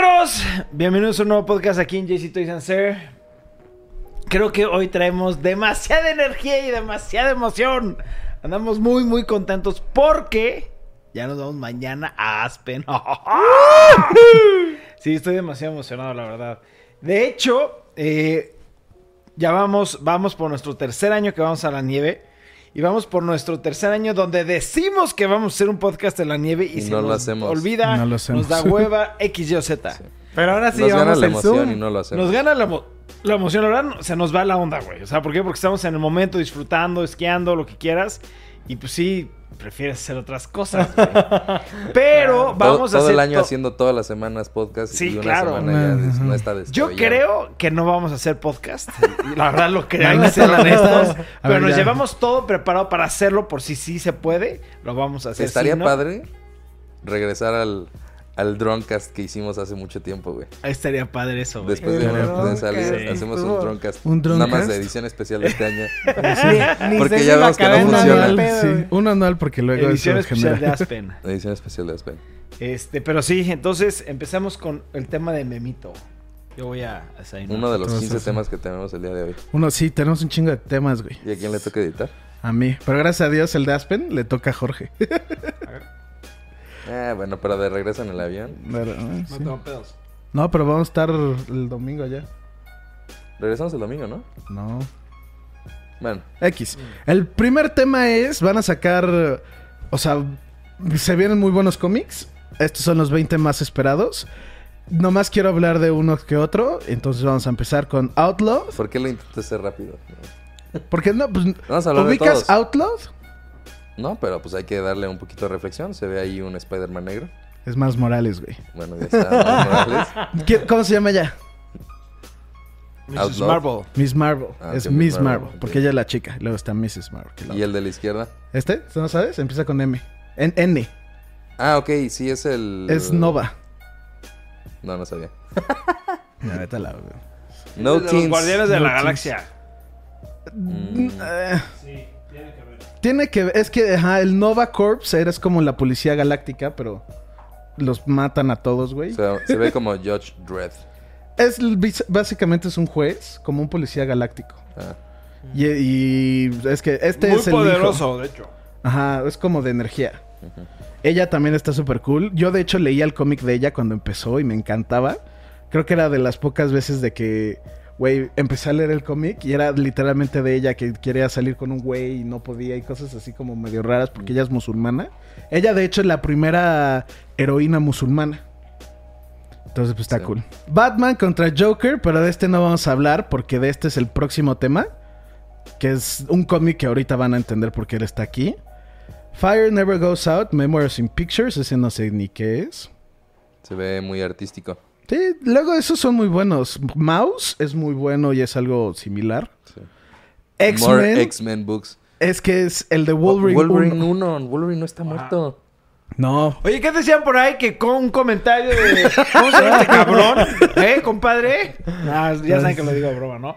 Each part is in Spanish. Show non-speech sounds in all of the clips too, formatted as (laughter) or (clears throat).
perros? Bienvenidos a un nuevo podcast aquí en JC Toys and Sir. Creo que hoy traemos demasiada energía y demasiada emoción. Andamos muy, muy contentos porque ya nos vamos mañana a Aspen. (laughs) sí, estoy demasiado emocionado, la verdad. De hecho, eh, ya vamos, vamos por nuestro tercer año que vamos a la nieve. Y vamos por nuestro tercer año donde decimos que vamos a hacer un podcast en la nieve y, Y se no lo nos hacemos. olvida, No lo hacemos. nos da hueva (laughs) X, Y o Z. Sí. Pero ahora sí Nos gana vamos la emoción Zoom. y no lo hacemos. Nos gana la, emo- la emoción, la verdad, se nos va la onda, güey. O sea, ¿por qué? Porque estamos en el momento disfrutando, esquiando, lo que quieras. Y pues sí, prefieres hacer otras cosas, güey. (laughs) Pero Todo- vamos a todo hacer... el año to- haciendo todas las semanas podcast Sí, y una claro. semana ya des- Ajá. no está Yo creo que no vamos a hacer podcast. (laughs) La verdad lo creo. Hay que ser honestos. A Pero ver, nos ya. llevamos todo preparado para hacerlo por si sí se puede. Lo vamos a hacer. Estaría Si no, padre regresar al, al Drunkcast que hicimos hace mucho tiempo, güey. Estaría padre eso, güey. Después de, Drunkcast, salir, sí. hacemos un Drunkcast. ¿Un Nada más de edición especial de este año. (laughs) Ni Porque ya vemos que no funciona. anual, pedo, sí. güey. Un anual porque luego Edición eso especial genera- de Aspen. (laughs) Edición especial de Aspen. Este, pero sí, entonces empezamos con el tema de Memito. Yo voy a desayunar. Uno de los Entonces, 15 sí. temas que tenemos el día de hoy. Uno, sí, tenemos un chingo de temas, güey. ¿Y a quién le toca editar? A mí. Pero gracias a Dios el de Aspen le toca a Jorge. (laughs) Ah, bueno, pero de regreso en el avión. Pero, eh, No sí. tengo pedos. No, pero vamos a estar el domingo allá. Regresamos el domingo, ¿no? No. Bueno, X. El primer tema es, van a sacar, o sea, se vienen muy buenos cómics. Estos son los 20 más esperados. Nomás quiero hablar de uno que otro. Entonces vamos a empezar con Outlaw. ¿por qué lo intenté hacer rápido? Porque no, pues, Vamos a hablar de ¿ubicas todos. Outlaw? No, pero pues hay que darle un poquito de reflexión. Se ve ahí un Spider-Man negro. Es más Morales, güey. Bueno, ya está. Miles Morales. (laughs) ¿Qué- ¿Cómo se llama ella? Mrs. Marvel. Miss Marvel. Ah, es Miss Marvel. Porque ella es la chica. Luego está Mrs. Marvel. ¿Y otra. el de la izquierda? ¿Este? ¿No sabes? Empieza con M. En N. Ah, ok, sí, es el... Es Nova. No, no sabía. (laughs) Ya, vete la- No los Teens. Guardianes de No la Teens. Galaxia. Mm, Eh, Sí, tiene que es que ajá, el Nova Corps eres como la policía galáctica, pero los matan a todos, güey. se ve como Judge Dredd. Es básicamente es un juez, como un policía galáctico. Ah, Y, y es que este Muy es el hijo. poderoso, de hecho. Ajá, es como de energía. Ella también está súper cool. Yo de hecho leía el cómic de ella cuando empezó y me encantaba. Creo que era de las pocas veces de que, güey, empecé a leer el cómic y era literalmente de ella que quería salir con un güey y no podía y cosas así como medio raras porque ella es musulmana. Ella de hecho es la primera heroína musulmana. Entonces pues está Sí. cool. Batman contra Joker, pero de este no vamos a hablar porque de este es el próximo tema. Que es un cómic que ahorita van a entender por qué él está aquí. Fire Never Goes Out, Memoirs in Pictures, ese no sé ni qué es. se ve muy artístico. Sí, luego esos son muy buenos. Mouse es muy bueno y es algo similar. Sí. X-Men X-Men books. es que es el de Wolverine. Wolverine 1. 1. Wolverine no está muerto. No. Oye, ¿qué decían por ahí? Que con un comentario de. ¿Cómo se llama este (laughs) cabrón? ¿Eh, compadre? Ah, ya saben que lo digo de broma, ¿no?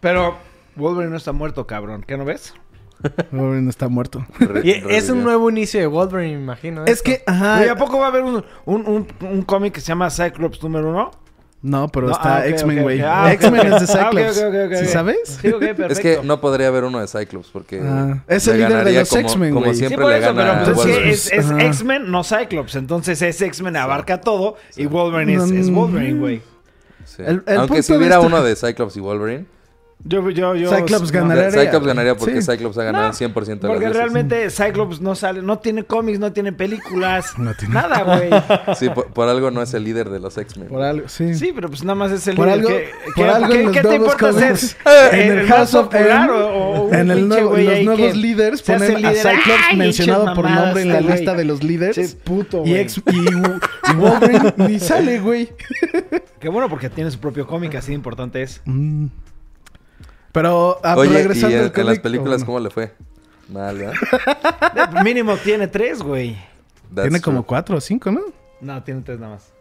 Pero Wolverine no está muerto, cabrón. ¿Qué no ves? Wolverine está muerto. Re- Y es un nuevo inicio de Wolverine, me imagino. es esto. que, ajá. Oye, ¿a poco va a haber un, un, un, un cómic que se llama Cyclops número uno? No, pero No, está ah, ok, X-Men, güey. ok. Ah, ok, X-Men es de Ah, Cyclops. ¿Sí sabes? Sí. (laughs) Es que no podría haber uno de Cyclops porque... Ah, es el líder de los como- X-Men, Como güey. Sí, siempre por le eso, gana pero pues es es. X-Men, no Cyclops. Entonces es X-Men abarca todo y Wolverine es, es Wolverine, güey. Sí. El- el Aunque si hubiera esto- uno de Cyclops y Wolverine, Yo, yo, yo. Cyclops no. ganaría. Cyclops ganaría porque Sí. Cyclops ha ganado No, el 100% de las Porque veces. realmente Cyclops no sale, no tiene cómics, no tiene películas, (laughs) No tiene- nada, güey. Sí, por, por algo no es el líder de los X-Men. Por algo, sí. Sí, pero pues nada más es el Por líder. algo- ¿Qué, por qué- algo los qué te importa ser (laughs) eh, en el House of M, o- o en el pinche nuevo- los nuevos que líderes ponen a líder? Cyclops ¡Ay, mencionado por nombre en la lista de los líderes. Che, puto, y, güey. ex- y, y Wolverine ni sale, güey. Qué bueno porque tiene su propio cómic, así de importante es. Mm. Pero ah, Oye, y regresando en cómic, las películas, ¿cómo le fue? Mal, ¿verdad? (laughs) Mínimo tiene tres, güey. That's Tiene como true. cuatro o cinco, ¿no? No, tiene tres nada más.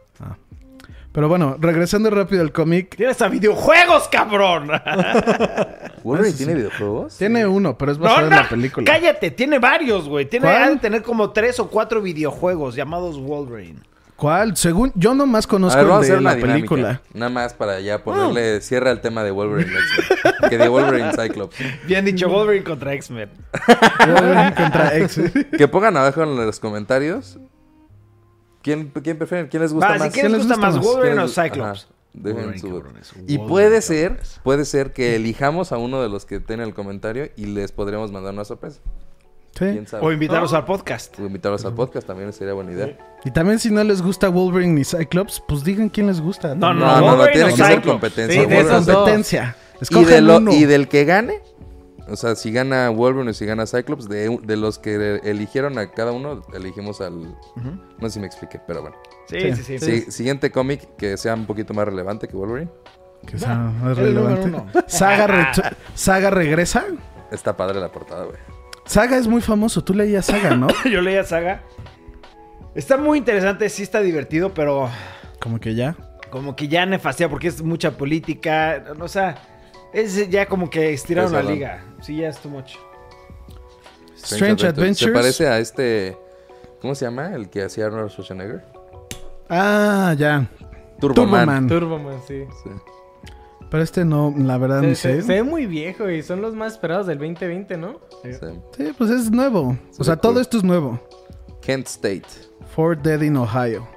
Pero bueno, regresando rápido al cómic. Tiene hasta videojuegos, cabrón. (laughs) ¿Wolverine tiene videojuegos? Tiene uno, pero es basado no, en la película. cállate, tiene varios, güey. Tiene, ¿Cuál? ha de tener como tres o cuatro videojuegos llamados Wolverine. ¿Cuál? Según yo nomás A conozco ver, a el de la dinámica. película. Nada más para ya ponerle cierre al tema de Wolverine. (laughs) que de Wolverine Cyclops. Bien dicho, Wolverine contra X-Men. Wolverine contra (laughs) X. Que pongan abajo en los comentarios. ¿Quién, quién prefieren? ¿Quién les gusta Va, si más? quién les gusta más, ¿Quién Wolverine o Cyclops. Ajá, dejen Wolverine, su- cabrones, Y puede ser, cabrones. puede ser que elijamos a uno de los que estén en el comentario y les podríamos mandar una sorpresa. Sí. O invitarlos al podcast. O invitarlos al podcast también sería buena idea. Y también si no les gusta Wolverine ni Cyclops, pues digan quién les gusta. No, No, no, no, Wolverine tiene que ser competencia. Sí, de. Competencia. Y, de lo- uno. y del que gane, o sea, si gana Wolverine o si gana Cyclops, de, de los que eligieron a cada uno, elegimos al... No sé si me expliqué, pero bueno. Sí, Sí. sí, sí. Sí, siguiente cómic que sea un poquito más relevante que Wolverine. Que sea más el número relevante. Saga, (laughs) re- Saga regresa. Está padre la portada, güey. Saga es muy famoso. Tú leías Saga, ¿no? (laughs) Yo leía Saga. Está muy interesante, sí está divertido, pero Como que ya. como que ya nefastea porque es mucha política. O sea, es ya como que estiraron la liga. Sí, ya es too much. Strange Adventures. Se parece a este... ¿Cómo se llama? El que hacía Arnold Schwarzenegger. Ah, ya. Turboman. Turboman. Turboman, sí. Sí. Pero este no, la verdad Se, ni se- sé. se ve muy viejo y son los más esperados del 2020, ¿no? sí. Sí, pues es nuevo. Se O sea, todo cool. esto es nuevo. Kent State. Fort Dead in Ohio.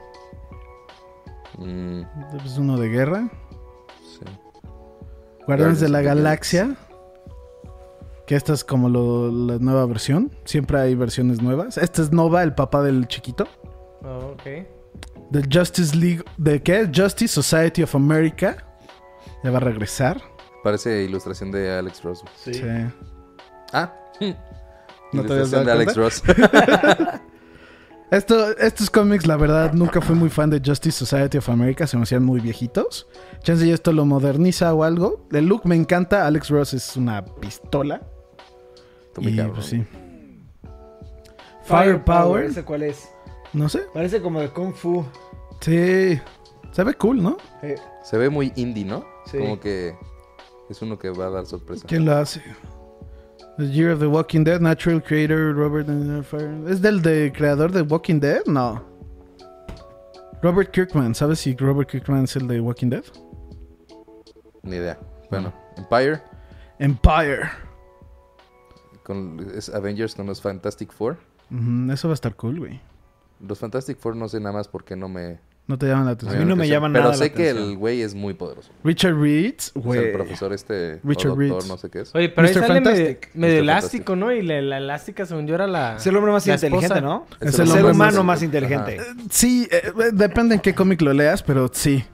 Mm, Es uno de guerra. Guardianes de la Galaxia. Que esta es como lo- la nueva versión. Siempre hay versiones nuevas. Este es Nova, el papá del chiquito. Oh, ok. The Justice League. ¿De qué? Justice Society of America. Ya va a regresar. Parece ilustración de Alex Ross. Sí. Sí. Ah. (laughs) ¿No te ilustración de Alex? Ross. (laughs) (laughs) Esto, estos cómics, la verdad, nunca fui muy fan de Justice Society of America. Se me hacían muy viejitos. Chance y esto lo moderniza o algo. El look me encanta. Alex Ross es una pistola. Y cabrón. pues sí. Firepower. ¿Ese cuál es? No sé. Parece como de Kung Fu. Sí. Se ve cool, ¿no? Se ve muy indie, ¿no? Sí. Como que es uno que va a dar sorpresa. ¿Quién lo hace? The Year of the Walking Dead, Natural Creator, Robert... ¿Es del de creador de Walking Dead? No. Robert Kirkman. ¿Sabes si Robert Kirkman es el de Walking Dead? Ni idea. Bueno, Empire Empire. con es Avengers con los Fantastic Four. Eso va a estar cool, güey. Los Fantastic Four no sé nada más porque no me No te llaman la A atención. mí no me atención. llama Pero nada sé la que atención. el güey es muy poderoso. Richard Reed, O sea, güey. el profesor este Richard o doctor, Reed. no sé qué es. Oye, pero ahí Mr. sale medio, Fantastic. medio Mr. elástico, ¿no? Y la, la elástica, según yo, era la. Es el hombre más la inteligente, esposa. ¿no? Es Es el el ser humano más- más inteligente. Ajá. Sí, eh, depende en qué cómic lo leas, pero sí.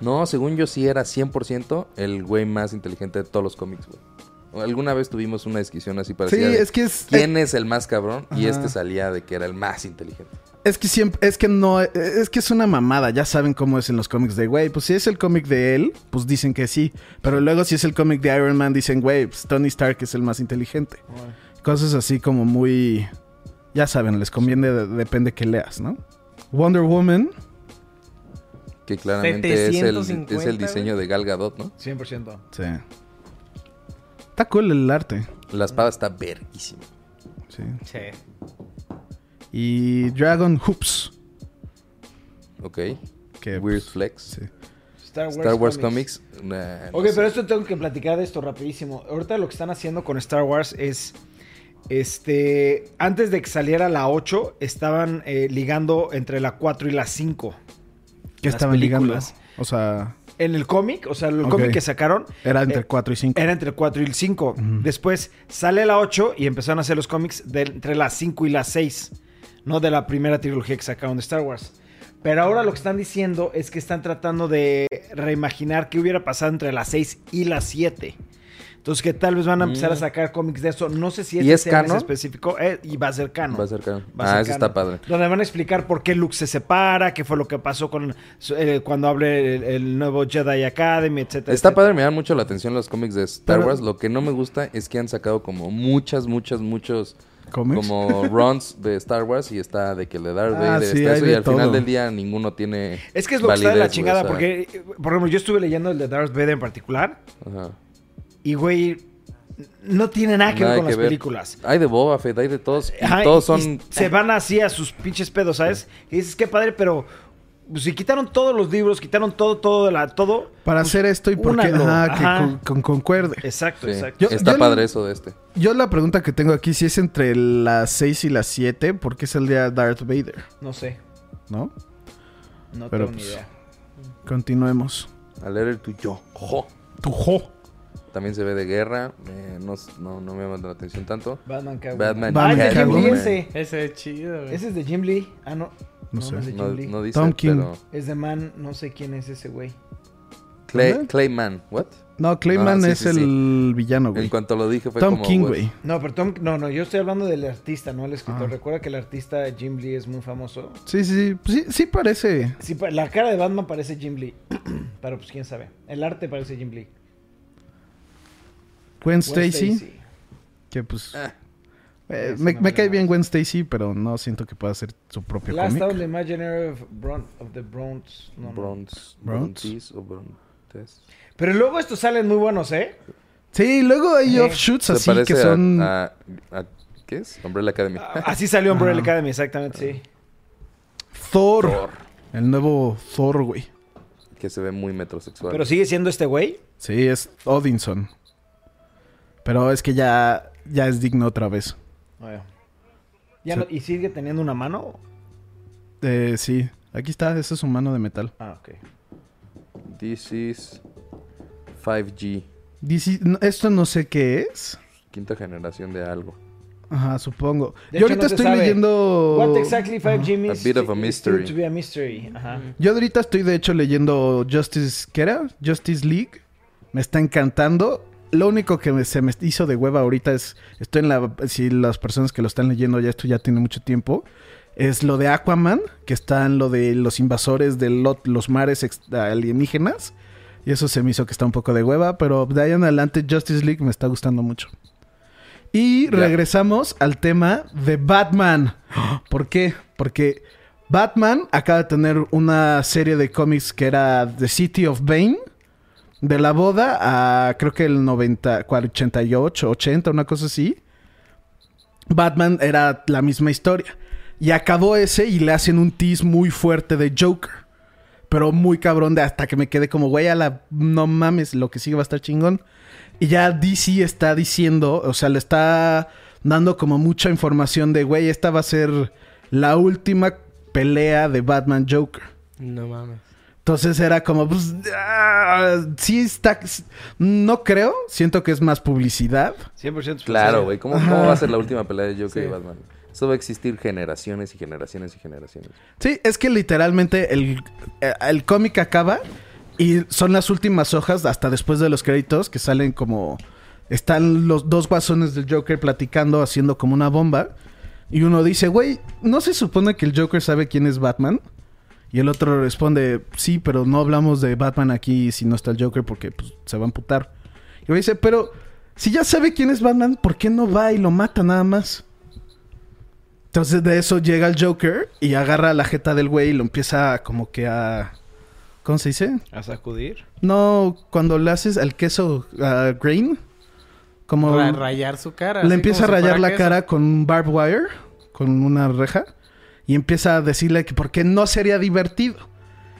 No, según yo sí era 100% el güey más inteligente de todos los cómics, güey. Alguna vez tuvimos una discusión así Sí, parecida. de es que es... ¿Quién es el más cabrón? Y Ajá. este salía de que era el más inteligente. Es que siempre, es que no, es que es una mamada, ya saben cómo es en los cómics de, güey, pues si es el cómic de él, pues dicen que sí, pero luego si es el cómic de Iron Man, dicen, güey, pues Tony Stark es el más inteligente. Cosas así como muy, ya saben, les conviene, de- depende que leas, ¿no? Wonder Woman, Que claramente es el, 750, es el diseño de Gal Gadot, ¿no? 100%. sí. Está cool el arte, La espada está verguísima. sí. Sí. Y Dragon Hoops, Ok. que Weird pues, Flex. sí. Star Wars, Star Wars Comics. nah, no Ok, sé. pero esto tengo que platicar de esto rapidísimo. Ahorita lo que están haciendo con Star Wars es. Este. Antes de que saliera la 8, estaban eh, ligando entre la 4 y la 5. que Las estaban ligando, películas. o sea, En el cómic, o sea, el Ok. cómic que sacaron. era entre Eh, 4 y 5. Era entre el 4 y el 5. Después sale la 8 y empezaron a hacer los cómics de entre la 5 y la 6. No de la primera trilogía que sacaron de Star Wars. Pero ahora lo que están diciendo es que están tratando de reimaginar qué hubiera pasado entre la 6 y la 7. Entonces que tal vez van a empezar a Mm. sacar cómics de eso. No sé si ¿Y es canon? específico. eh, y va a ser canon. Va a ser canon. Va a ser Ah, eso canon. está padre. Donde van a explicar por qué Luke se separa, qué fue lo que pasó con eh, cuando hable el, el nuevo Jedi Academy, etcétera. Está etcétera. padre, me dan mucho la atención los cómics de Star Pero- Wars. Lo que no me gusta es que han sacado como muchas, muchas, muchos ¿Cómics? como runs de Star Wars y está de que el de Darth Ah, Vader sí, eso y al final del día ninguno tiene Es que es lo que está de la chingada, o sea, porque, por ejemplo, yo estuve leyendo el de Darth Vader en particular, ajá. y güey, no tiene nada que Nada ver con que las ver. películas. Hay de Boba Fett, hay de todos y Ajá, todos son y se van así a sus pinches pedos, ¿sabes? Y dices, qué padre, pero si quitaron todos los libros, quitaron todo, todo, de la, todo. Para hacer esto y porque únalo. ajá, que Ajá. con- con- concuerde. Exacto, Sí. exacto. Yo- Está yo padre eso de este. Yo la pregunta que tengo aquí, si es entre las 6 y las 7, ¿por qué saldría Darth Vader? No sé. ¿No? No Pero, tengo ni pues, idea. Continuemos. A leer el tuyo. Jo. Tu jo. También se ve de guerra. eh, no, no, no me llama la atención tanto. Batman Catwoman. Batman Ah, es de Jim Lee Catwoman. ese. Ese es chido, güey. Ese es de Jim Lee. Ah, no. No sé. es No, Jim Lee. no dice, Tom King. pero... Es de Man, no sé quién es ese güey. Clay. Clayman. ¿What? No, Clayman sí, es sí, el sí. villano, En güey. cuanto lo dije fue Tom como... King, güey. No, pero Tom, no, no, yo estoy hablando del artista, no el escritor. Ah. Recuerda que el artista Jim Lee es muy famoso. Sí, sí, sí. Pues sí, parece. Sí, la cara de Batman parece Jim Lee. (clears throat) pero pues quién sabe. El arte parece Jim Lee. Gwen Gwen Stacy. Que pues. Ah. Eh, me, no me me cae bien. Gwen Stacy, pero no siento que pueda hacer su propio Last cómic. of the Imaginary of, Bron of the Bronx. No, no. Bronze. Bronze. O Brontes. Pero luego estos salen muy buenos, ¿eh? Sí, luego hay Eh, offshoots así que son. a, a- ¿Qué es? Umbrella Academy. Así salió Umbrella. Academy, exactamente, sí. Thor. Thor. El nuevo Thor, güey. Que se ve muy metrosexual. Pero sigue siendo este güey. Sí, es Odinson. Pero es que ya, ya es digno otra vez. Ya ¿Y sigue teniendo una mano? Eh, sí, aquí está, esa es su mano de metal. Ah, ok. This is 5G. Dice, no, esto no sé qué es. Quinta generación de algo. Ajá, supongo. De Yo hecho, ahorita no estoy sabe. leyendo. What exactly 5G A means bit of a mystery. to be a mystery. Ajá. Yo ahorita estoy de hecho leyendo Justice, ¿qué era? Justice League. Me está encantando. Lo único que me- se me hizo de hueva ahorita es, estoy en la, si las personas que lo están leyendo ya esto ya tiene mucho tiempo, es lo de Aquaman, que está en lo de los invasores de lo- los mares alienígenas. Y eso se me hizo que está un poco de hueva, pero de ahí en adelante Justice League me está gustando mucho. Y regresamos al tema de Batman. ¿Por qué? Porque Batman acaba de tener una serie de cómics que era The City of Bane. De la boda a creo que el 90, 88, 80, una cosa así. Batman era la misma historia. Y acabó ese y le hacen un tease muy fuerte de Joker. Pero muy cabrón de hasta que me quedé como, güey, a la... No mames, lo que sigue va a estar chingón. Y ya DC está diciendo, o sea, le está dando como mucha información de, güey, esta va a ser la última pelea de Batman Joker. No mames. Entonces era como, pues, ah, sí está, no creo, siento que es más publicidad. 100% Claro, güey. ¿Cómo, Ajá. ¿Cómo va a ser la última pelea de Joker Sí. y Batman? Eso va a existir generaciones y generaciones y generaciones. Sí, es que literalmente el, eh, el cómic acaba y son las últimas hojas hasta después de los créditos que salen como... Están los dos guasones del Joker platicando, haciendo como una bomba. Y uno dice, güey, ¿no se supone que el Joker sabe quién es Batman? Y el otro responde, sí, pero no hablamos de Batman aquí si no está el Joker porque pues, se va a amputar. Y güey dice, pero si ya sabe quién es Batman, ¿por qué no va y lo mata nada más? Entonces de eso llega el Joker y agarra la jeta del güey y lo empieza como que a... ¿Cómo se dice? A sacudir. No, cuando le haces al queso a grain, como Ra- rayar su cara. le empieza a rayar la queso. cara con un barbed wire, con una reja, y empieza a decirle que por qué no sería divertido.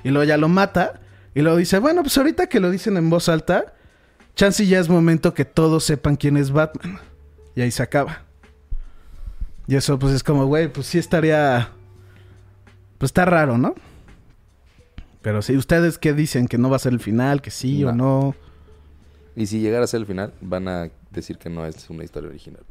Y luego ya lo mata, y luego dice, bueno, pues ahorita que lo dicen en voz alta, chance ya es momento que todos sepan quién es Batman. Y ahí se acaba. Y eso pues es como, güey, pues sí estaría... Pues está raro, ¿no? Pero si ustedes qué dicen, que no va a ser el final, que sí o no. Y si llegara a ser el final, van a decir que no es una historia original.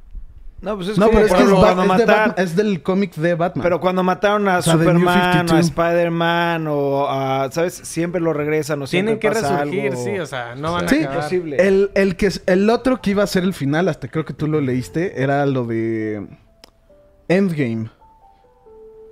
No, pues es No, como pero es que es, cuando de es del cómic de Batman. Pero cuando mataron a O sea, Superman, a 52. Spider-Man o a, ¿sabes? Siempre lo regresan o Tienen que pasa resurgir, algo. sí, o sea, no van Sí. a acabar. Imposible. el, el que es- el otro que iba a ser el final, hasta creo que tú lo leíste, era lo de Endgame.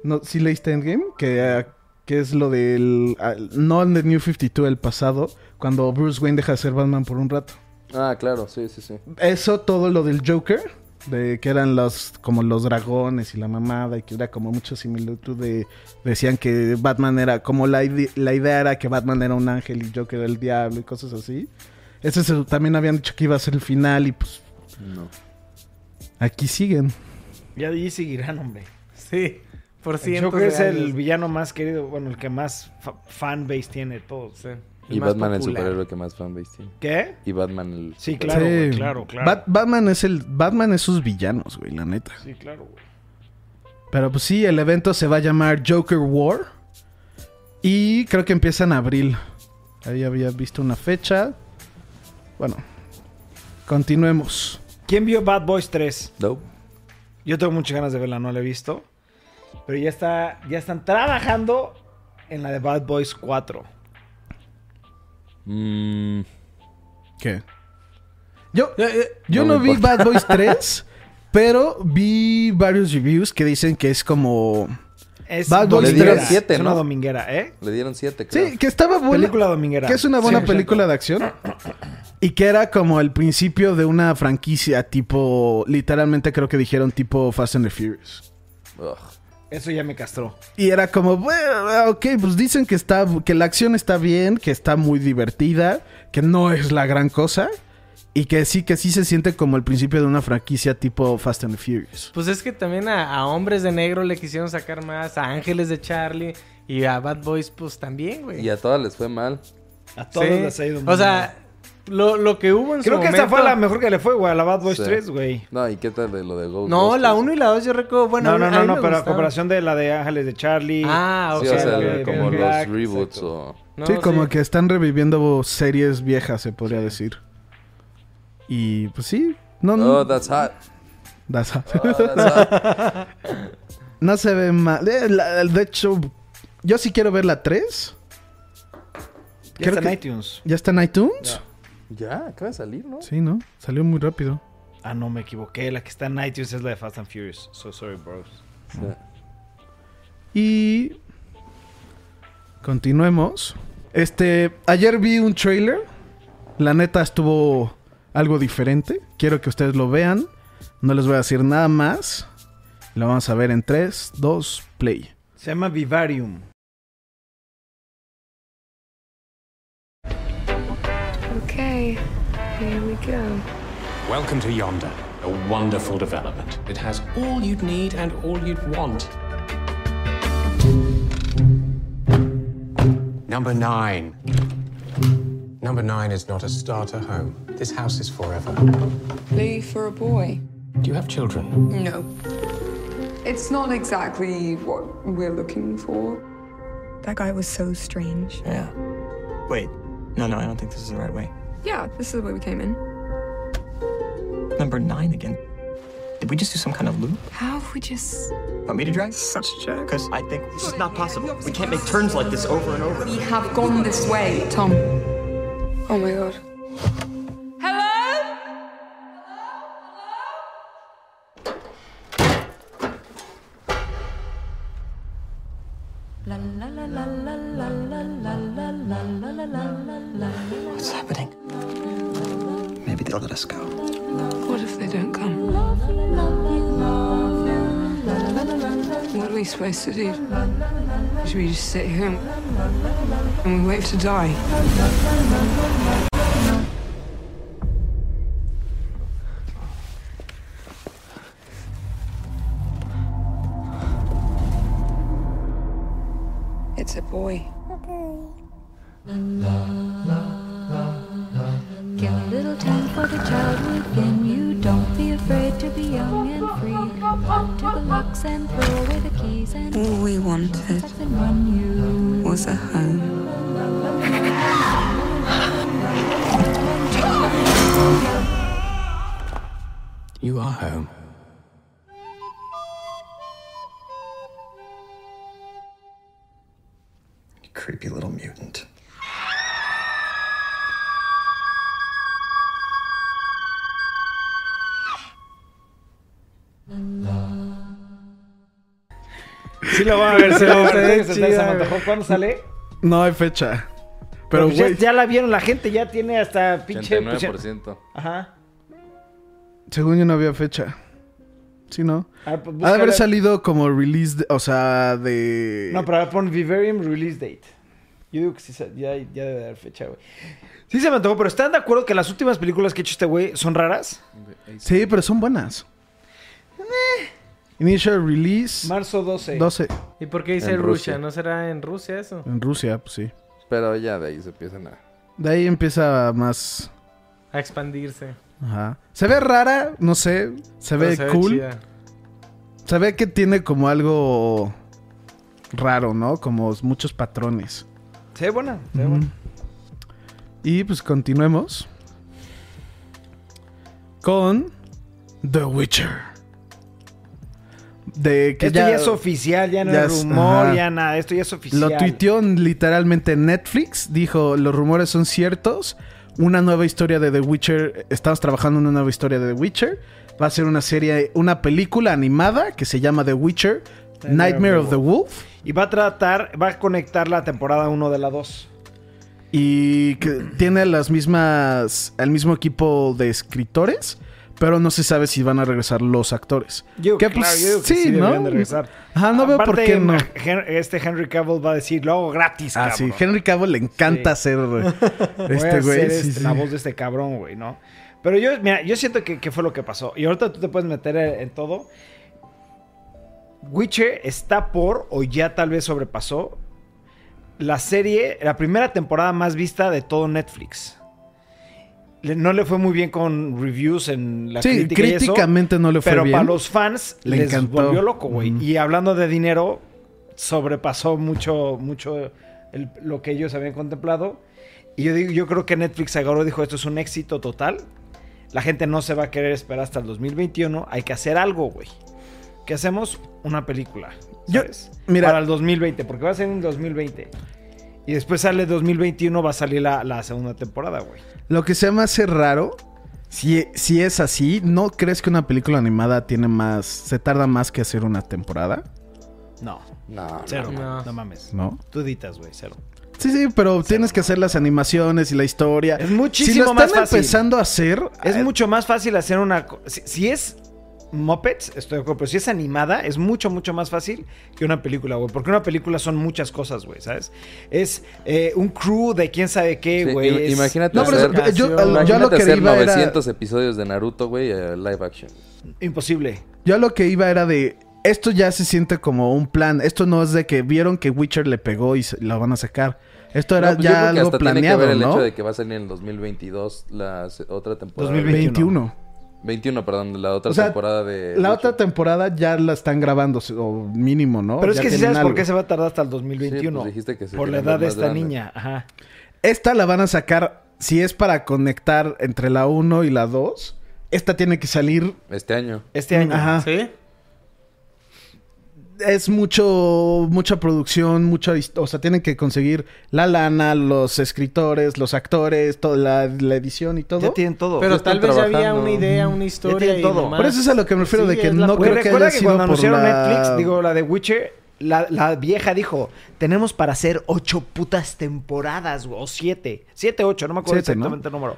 No, ¿sí leíste Endgame? Que, que es lo del no en The New 52 el pasado, cuando Bruce Wayne deja de ser Batman por un rato. Ah, claro, sí, sí, sí. Eso todo lo del Joker, de que eran los como los dragones y la mamada y que era como mucha similitud de decían que Batman era como la, la idea era que Batman era un ángel y Joker era el diablo y cosas así. Ese se- también habían dicho que iba a ser el final y pues No. aquí siguen. Ya allí seguirán, hombre. Sí. Por El cientos Joker es el villano más querido, bueno, el que más fa- fanbase tiene todos. Sí. Y Batman el popular. superhéroe que más fanbase tiene. ¿Qué? Y Batman el... Sí, claro, Sí. güey, claro, claro. Bat- Batman es el Batman es sus villanos, güey, la neta. Sí, claro, güey. Pero pues sí, el evento se va a llamar Joker War. Y creo que empieza en abril. Ahí había visto una fecha. Bueno, continuemos. ¿Quién vio Bad Boys 3? No. Yo tengo muchas ganas de verla, no la he visto. Pero ya está, ya están trabajando en la de Bad Boys 4. Mm, ¿Qué? Yo, Eh, eh, yo No vi importa. Bad Boys (laughs) 3, pero vi varios reviews que dicen que es como... Es Bad Boys Le dieron 3. siete, es una ¿no? dominguera, ¿eh? le dieron siete, creo. Sí, que estaba buena. Película dominguera. Que es una buena Sí, película de acción. Y que era como el principio de una franquicia tipo... Literalmente creo que dijeron tipo Fast and the Furious. Ugh. Eso ya me castró. Y era como, bueno, ok, pues dicen que está, que la acción está bien, que está muy divertida, que no es la gran cosa. Y que sí, que sí se siente como el principio de una franquicia tipo Fast and the Furious. Pues es que también a, a Hombres de Negro le quisieron sacar más, a Ángeles de Charlie y a Bad Boys pues también, güey. Y a todas les fue mal. A todos Sí. les ha ido muy O sea, lo, lo que hubo en Creo su que esta momento... fue la mejor que le fue, güey, a la Bad Boys Sí. 3, güey. No, ¿y qué tal de lo de Ghost? No, la 1 y la 2 yo recuerdo... Bueno, no, no, no, no, pero a comparación de la de Ángeles de Charlie. Ah, Sí, ok. o sea, ok, como los Black, reboots exacto. o... No, sí, como que están reviviendo series viejas, se podría decir. Y pues sí, no, no, Oh, that's hot. that's- Oh, that's hot. no se ve mal. Eh, la- de hecho, yo sí quiero ver la 3. Ya creo está en que- iTunes. ¿Ya está en iTunes? Ya, acaba de salir, ¿no? Sí, ¿no? Salió muy rápido. Ah, no, me equivoqué. La que está en iTunes es la de Fast and Furious. So sorry, bros. Sí. Y continuemos. Este, ayer vi un trailer. La neta estuvo algo diferente. Quiero que ustedes lo vean. No les voy a decir nada más. Lo vamos a ver en 3, 2, play. Se llama Vivarium. We go. Welcome to Yonder, a wonderful development. It has all you'd need and all you'd want. Number nine. Number nine is not a starter home. This house is forever. Lee for a boy? Do you have children? No. It's not exactly what we're looking for. That guy was so strange. Yeah. Wait. No, no, I don't think this is the right way. Yeah, this is the way we came in. Number nine again. Did we just do some kind of loop? How have we just. Want me to drive? Such a jerk. Because I think this is not possible. We can't make turns like this over and over. We have gone this way, Tom. Oh my god. Hello? What's happening? They'll let us go. What if they don't come? What are we supposed to do? Should we just sit here and we wait to die? It's a boy. We wanted up and run you. was a home. Se me antojó. ¿Cuándo sale? No hay fecha. Pero, pues ya, la vieron la gente, ya tiene hasta pinche... 89%. Ajá. según yo no había fecha. Sí, ¿no? A ver, pues, Ha de haber salido como release, de- o sea, de... No, pero ahora pon Vivarium Release Date. Yo digo que sí, ya, ya debe dar fecha, güey. Sí se me antojó, pero ¿están de acuerdo que las últimas películas que ha hecho este güey son raras? Sí, pero son buenas. Initial release Marzo 12. 12 ¿Y por qué dice En Rusia? Rusia. ¿No será en Rusia eso? en Rusia, pues sí. Pero ya de ahí se empiezan a... De ahí empieza más. A expandirse. Ajá. Se ve rara, no sé. Se Pero ve cool. chida. Se ve que tiene como algo raro, ¿no? Como muchos patrones. Se ve buena. Se ve buena. Y pues continuemos con The Witcher. De que Esto ya, ya, es oficial, ya no ya es rumor, ajá. ya nada. Esto ya es oficial. lo tuiteó en- literalmente en Netflix. Dijo, los rumores son ciertos. Una nueva historia de The Witcher. Estamos trabajando en una nueva historia de The Witcher. Va a ser una serie, una película animada que se llama The Witcher. Nightmare of the Wolf. Y va a tratar, va a conectar la temporada 1 de la 2. Y que tiene las mismas. el mismo equipo de escritores. Pero no se sabe si van a regresar los actores. Yo, Que, claro, pues, yo digo que sí, sí, ¿no? de regresar. Ajá, no veo por qué no. Este Henry Cavill va a decir, lo hago gratis, Ah, cabrón. sí, Henry Cavill le encanta Sí. hacer (laughs) este güey. este- sí, la voz de este cabrón, güey, ¿no? Pero yo, mira, yo siento que, que fue lo que pasó. Y ahorita tú te puedes meter en todo. Witcher está por, o ya tal vez sobrepasó, la serie, la primera temporada más vista de todo Netflix. No le fue muy bien con reviews en la Sí, crítica y eso, críticamente no le fue pero bien. para los fans Le les encantó. volvió loco, güey. Y hablando de dinero, sobrepasó mucho, mucho el- lo que ellos habían contemplado. Y yo digo, yo creo que Netflix agarró dijo, esto es un éxito total. La gente no se va a querer esperar hasta el 2021. Hay que hacer algo, güey. ¿Qué hacemos? Una película. Yo- ¿sabes? mira- Para el 2020, porque va a ser en 2020. Y después sale 2021, va a salir la, la segunda temporada, güey. Lo que se me hace raro, si, si es así, ¿no crees que una película animada tiene más. se tarda más que hacer una temporada? No, No, cero, no. no, no mames. ¿No? Tú editas, güey, cero. Sí, sí, pero tienes que hacer las animaciones y la historia. Es si muchísimo lo más están fácil. empezando a hacer. Es eh, mucho más fácil hacer una... Si, si es Muppets, estoy de acuerdo, pero si es animada, es mucho, mucho más fácil que una película, güey. Porque una película son muchas cosas, güey, ¿sabes? Es eh, un crew de quién sabe qué, Sí, güey. es- imagínate No, pero hacer, yo- yo- yo a lo que hacer iba era- 900 episodios de Naruto, güey, eh, live action. Imposible. Yo a lo que iba era de. Esto ya se siente como un plan. Esto no es de que vieron que Witcher le pegó y se- la van a sacar. Esto era No, pues yo ya creo que algo hasta tiene que planeado, ver el ¿no? hecho de que va a salir en el 2022 la otra temporada. 2021. 21. 21, perdón, la otra O sea, temporada de... La otra temporada ya la están grabando, o mínimo, ¿no? Pero es que si sabes por qué se va a tardar hasta el 2021. Sí, pues dijiste que se por la edad de esta niña. Ajá. Esta la van a sacar, si es para conectar entre la 1 y la 2, esta tiene que salir... Este año. Este año. Ajá. ¿Sí? Es mucho, mucha producción, mucha... O sea, tienen que conseguir la lana, los escritores, los actores, toda la, la edición y todo. Ya tienen todo. Pero tal vez había una idea, una historia y todo. Por eso es a lo que me refiero, de que no creo que haya que sido cuando por anunciaron la- Netflix, digo, la de Witcher, la, la vieja dijo, tenemos para hacer ocho putas temporadas, o siete. Siete, ocho, no me acuerdo Siete, ¿no? exactamente el número.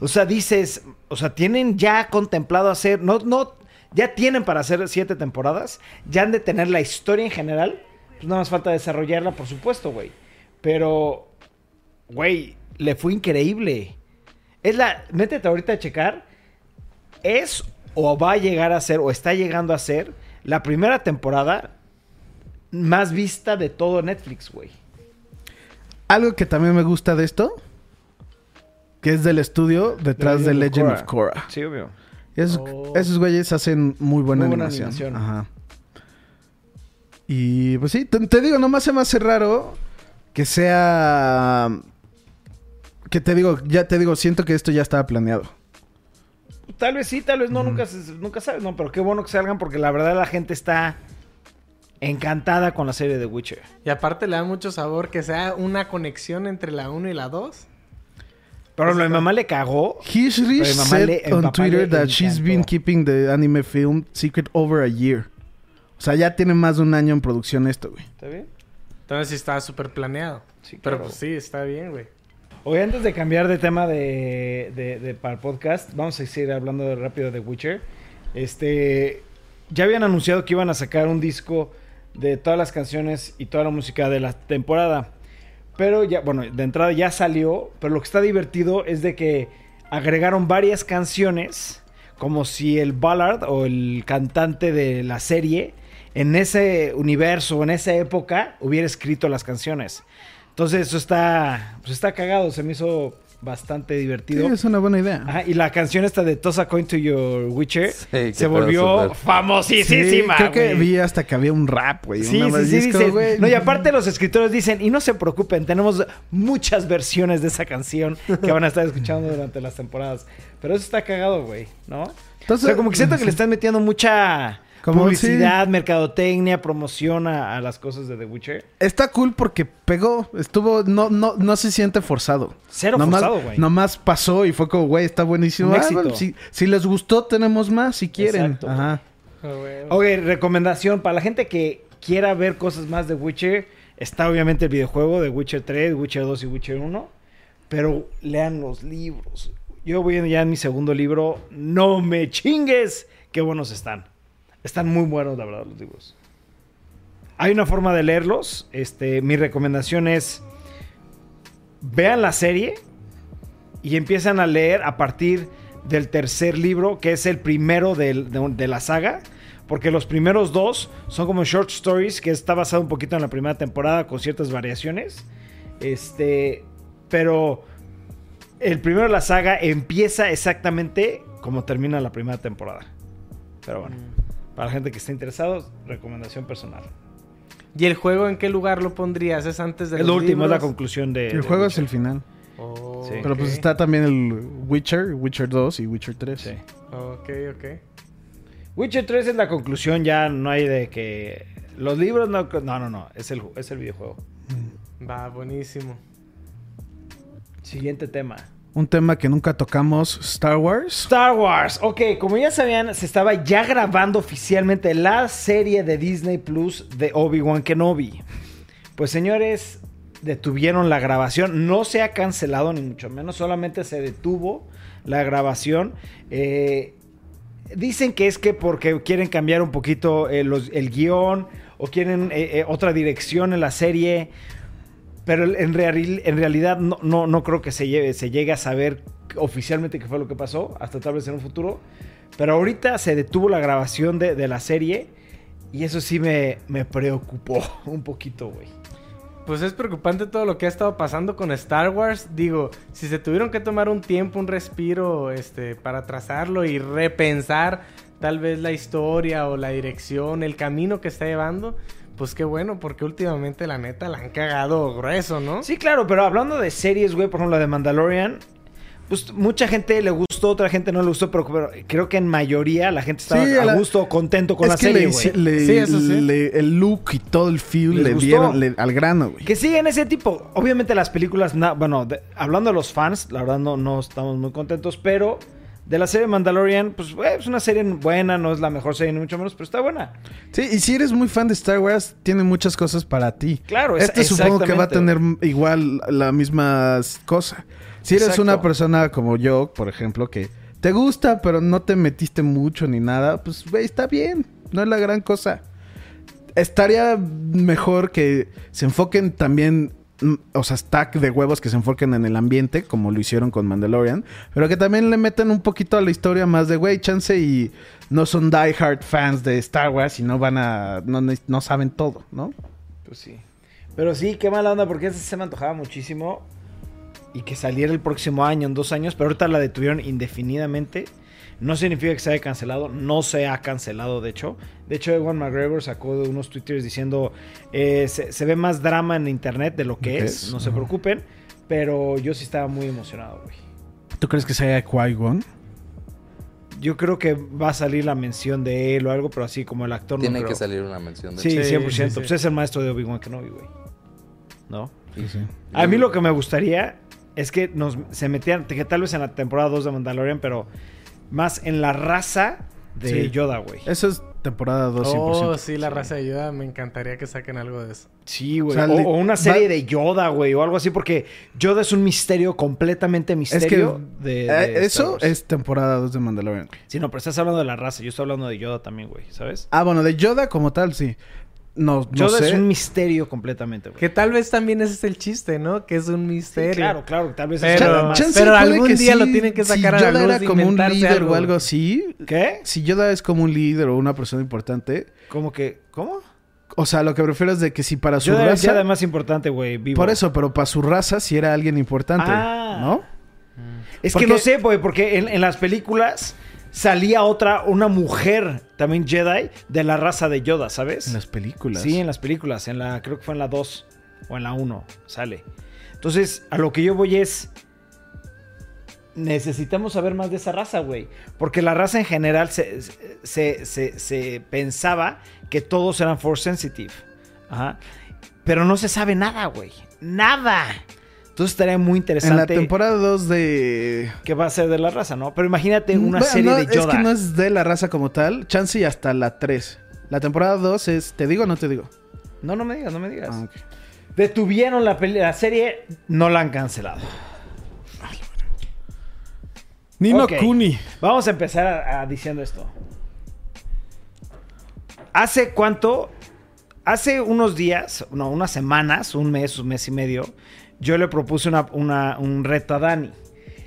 O sea, dices, o sea, tienen ya contemplado hacer, no, no, ya tienen para hacer siete temporadas, ya han de tener la historia en general, pues nada más falta desarrollarla, por supuesto, güey. Pero, güey, le fue increíble. Es la, métete ahorita a checar, es o va a llegar a ser, o está llegando a ser, la primera temporada más vista de todo Netflix, güey. Algo que también me gusta de esto, que es del estudio detrás de Legend of Korra. Sí, obvio. Esos, Oh. esos güeyes hacen muy buena, Muy buena animación. animación. Ajá. Y pues sí, te, te digo, nomás se me hace raro que sea... Que te digo, ya te digo, siento que esto ya estaba planeado. Tal vez sí, tal vez no, nunca, se- nunca sabes. No, pero qué bueno que salgan porque la verdad la gente está encantada con la serie de Witcher. Y aparte le da mucho sabor que sea una conexión entre la 1 y la 2. Pero mi mamá le cagó. Hishri Pero mi mamá said le- on Twitter that she's been keeping the anime film secret over a year. O sea, ya tiene más de un año en producción esto, güey. ¿Está bien? Entonces sí estaba súper planeado. Sí, Pero claro. pues sí, está bien, güey. Oye, antes de cambiar de tema de, de- de- para el podcast, vamos a seguir hablando de- rápido de Witcher. Este, ya habían anunciado que iban a sacar un disco de todas las canciones y toda la música de la temporada. Pero ya, bueno, de entrada ya salió, pero lo que está divertido es de que agregaron varias canciones como si el Ballard o el cantante de la serie en ese universo, en esa época, hubiera escrito las canciones. Entonces eso está, pues está cagado, se me hizo bastante Sí, divertido. es una buena idea. Ajá, y la canción esta de Toss a Coin to Your Witcher Sí, se volvió famosísima. Sí, creo que vi hasta que había un rap, güey. Sí, Una sí, sí, disco, dicen- güey. No, y aparte los escritores dicen, y no se preocupen, tenemos muchas versiones de esa canción que van a estar escuchando durante las temporadas. Pero eso está cagado, güey, ¿no? Entonces, o sea, como que siento que le (laughs) están metiendo mucha Como publicidad, mercadotecnia, promoción a, a las cosas de The Witcher. Está cool porque pegó, estuvo, no, no, no se siente forzado. Cero nomás, forzado, güey. Nomás pasó y fue como, güey, está buenísimo. Un Ah, éxito. bueno, si, si les gustó, tenemos más, si quieren. Exacto, Ajá. Ah. Ok, recomendación para la gente que quiera ver cosas más de Witcher. Está obviamente el videojuego de Witcher 3, Witcher 2 y Witcher 1. Pero lean los libros. Yo voy ya en mi segundo libro. No me chingues. Qué buenos están. Están muy buenos, la verdad, los libros. Hay una forma de leerlos. Este, mi recomendación es vean la serie y empiezan a leer a partir del tercer libro, que es el primero de, de la saga. Porque los primeros dos son como short stories, que está basado un poquito en la primera temporada con ciertas variaciones. Este, pero el primero de la saga empieza exactamente como termina la primera temporada. Pero bueno, para la gente que esté interesado, recomendación personal. ¿Y el juego en qué lugar lo pondrías? ¿Es antes de Es los lo último, es la conclusión de. El de juego es el final. Oh, Sí. Pero pues está también el Witcher, Witcher 2 y Witcher 3. Sí. Ok, ok. Witcher 3 es la conclusión, ya no hay de que. Los libros no. No, no, no. Es el, es el videojuego. Va, buenísimo. Siguiente tema. Un tema que nunca tocamos, Star Wars. Star Wars. Ok, como ya sabían, se estaba ya grabando oficialmente la serie de Disney Plus de Obi-Wan Kenobi. Pues señores, detuvieron la grabación. No se ha cancelado ni mucho menos, solamente se detuvo la grabación. Eh, dicen que es que porque quieren cambiar un poquito eh, el guion o quieren eh, otra dirección en la serie. Pero en, real- en realidad no, no, no creo que se, lleve, se llegue a saber oficialmente qué fue lo que pasó, hasta tal vez en un futuro. Pero ahorita se detuvo la grabación de, de la serie y eso sí me, me preocupó (laughs) un poquito, güey. Pues es preocupante todo lo que ha estado pasando con Star Wars. Digo, si se tuvieron que tomar un tiempo, un respiro, este, para trazarlo y repensar tal vez la historia o la dirección, el camino que está llevando, pues qué bueno, porque últimamente la neta la han cagado grueso, ¿no? Sí, claro, pero hablando de series, güey, por ejemplo, la de Mandalorian, pues mucha gente le gustó, otra gente no le gustó, pero, pero creo que en mayoría la gente estaba Sí, a la- gusto, contento con es la que serie, güey. le- Sí, eso sí. le- el look y todo el feel ¿Les le gustó? dieron le- al grano, güey. Que siguen ese tipo. Obviamente las películas, na- bueno, de- hablando de los fans, la verdad no, no estamos muy contentos, pero de la serie Mandalorian, pues es una serie buena, no es la mejor serie ni mucho menos, pero está buena. Sí, y si eres muy fan de Star Wars, tiene muchas cosas para ti. Claro, es- Este supongo que va a tener igual la misma cosa. Si eres Exacto. una persona como yo, por ejemplo, que te gusta, pero no te metiste mucho ni nada, pues, güey, está bien. No es la gran cosa. Estaría mejor que se enfoquen también, o sea, stack de huevos que se enfoquen en el ambiente, como lo hicieron con Mandalorian, pero que también le metan un poquito a la historia más de, güey, chance y no son diehard fans de Star Wars y no van a, no, no saben todo, ¿no? Pues sí. Pero sí, qué mala onda, porque esa se me antojaba muchísimo. Y que saliera el próximo año, en dos años, pero ahorita la detuvieron indefinidamente. No significa que se haya cancelado, no se ha cancelado, de hecho. De hecho, Ewan McGregor sacó de unos twitters diciendo: eh, se, se ve más drama en internet de lo que ¿Qué es, es? no se preocupen. Pero yo sí estaba muy emocionado, güey. ¿Tú crees que sea Qui-Gon? Yo creo que va a salir la mención de él o algo, pero así como el actor Tiene no que creo. salir una mención de Sí, Sí, 100%. sí, sí. Pues es el maestro de Obi-Wan Kenobi, güey. ¿No? Sí, sí. A mí lo que me gustaría es que nos se metieran, que tal vez en la temporada 2 de Mandalorian, pero más en la raza de Sí. Yoda, güey. Eso es temporada 200%. Oh, sí, la raza de ayuda. Me encantaría que saquen algo de eso. Sí, güey. O sea, una serie va- de Yoda, güey, o algo así, porque Yoda es un misterio, completamente Es que misterio de, eh, Star eso es temporada 2 de Mandalorian. Sí, no, pero estás hablando de la raza, yo estoy hablando de Yoda también, güey, ¿sabes? Ah, bueno, de Yoda como tal, sí. No, no Yoda sé. es un misterio completamente, güey. Que tal vez también ese es el chiste, ¿no? Que es un Sí, misterio. claro, claro, tal vez Pero- es más. chance pero algún que día sí, lo tienen que sacar a si la Yoda luz era como un líder algo. o algo así. ¿Qué? Si Yoda es como un líder o una persona importante. ¿Cómo que? ¿Cómo? O sea, lo que prefiero es de que si para su Yoda es raza. ya más importante, güey, vivo. Por eso, pero para su raza sí era alguien importante. Ah. ¿No? Es Porque- que no sé, güey, porque en, en las películas salía otra, una mujer, también Jedi, de la raza de Yoda, ¿sabes? En las películas. Sí, en las películas, en la, creo que fue en la 2 o en la 1, sale. Entonces, a lo que yo voy es. Necesitamos saber más de esa raza, güey. Porque la raza en general se, se, se- se pensaba que todos eran force sensitive. Ajá. Pero no se sabe nada, güey. Nada. Entonces estaría muy En la interesante temporada 2 de. qué va a ser de la raza, ¿no? Pero imagínate una Bueno, serie no, de Yoda. Es que no es de la raza como tal. Chance y hasta la 3. La temporada 2 es. ¿Te digo o no te digo? No, no me digas, no me digas. Ah. Detuvieron la, la serie, no la han cancelado. Nino Ok. Kuni. Vamos a empezar a- a diciendo esto. ¿Hace cuánto? Hace unos días, no, unas semanas, un mes, un mes y medio, yo le propuse una- una- un reto a Dani.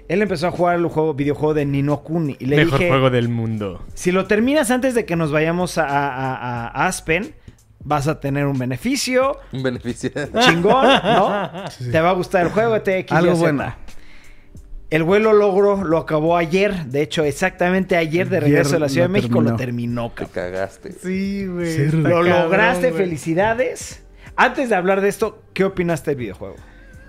Él empezó a jugar el juego, videojuego de Nino Kuni. Y le Mejor dije, juego del mundo. si lo terminas antes de que nos vayamos a, a- a- a Aspen, vas a tener un beneficio Un beneficio. (laughs) chingón, ¿no? Te va a gustar el juego de TX. Algo bueno. El vuelo logro lo acabó ayer. De hecho, exactamente ayer de Ayer regreso de la Ciudad de México lo terminó. terminó, Te cabrón. cagaste. Sí, güey. Sí, Lo cabrón, lograste, felicidades. Antes de hablar de esto, ¿qué opinaste del videojuego?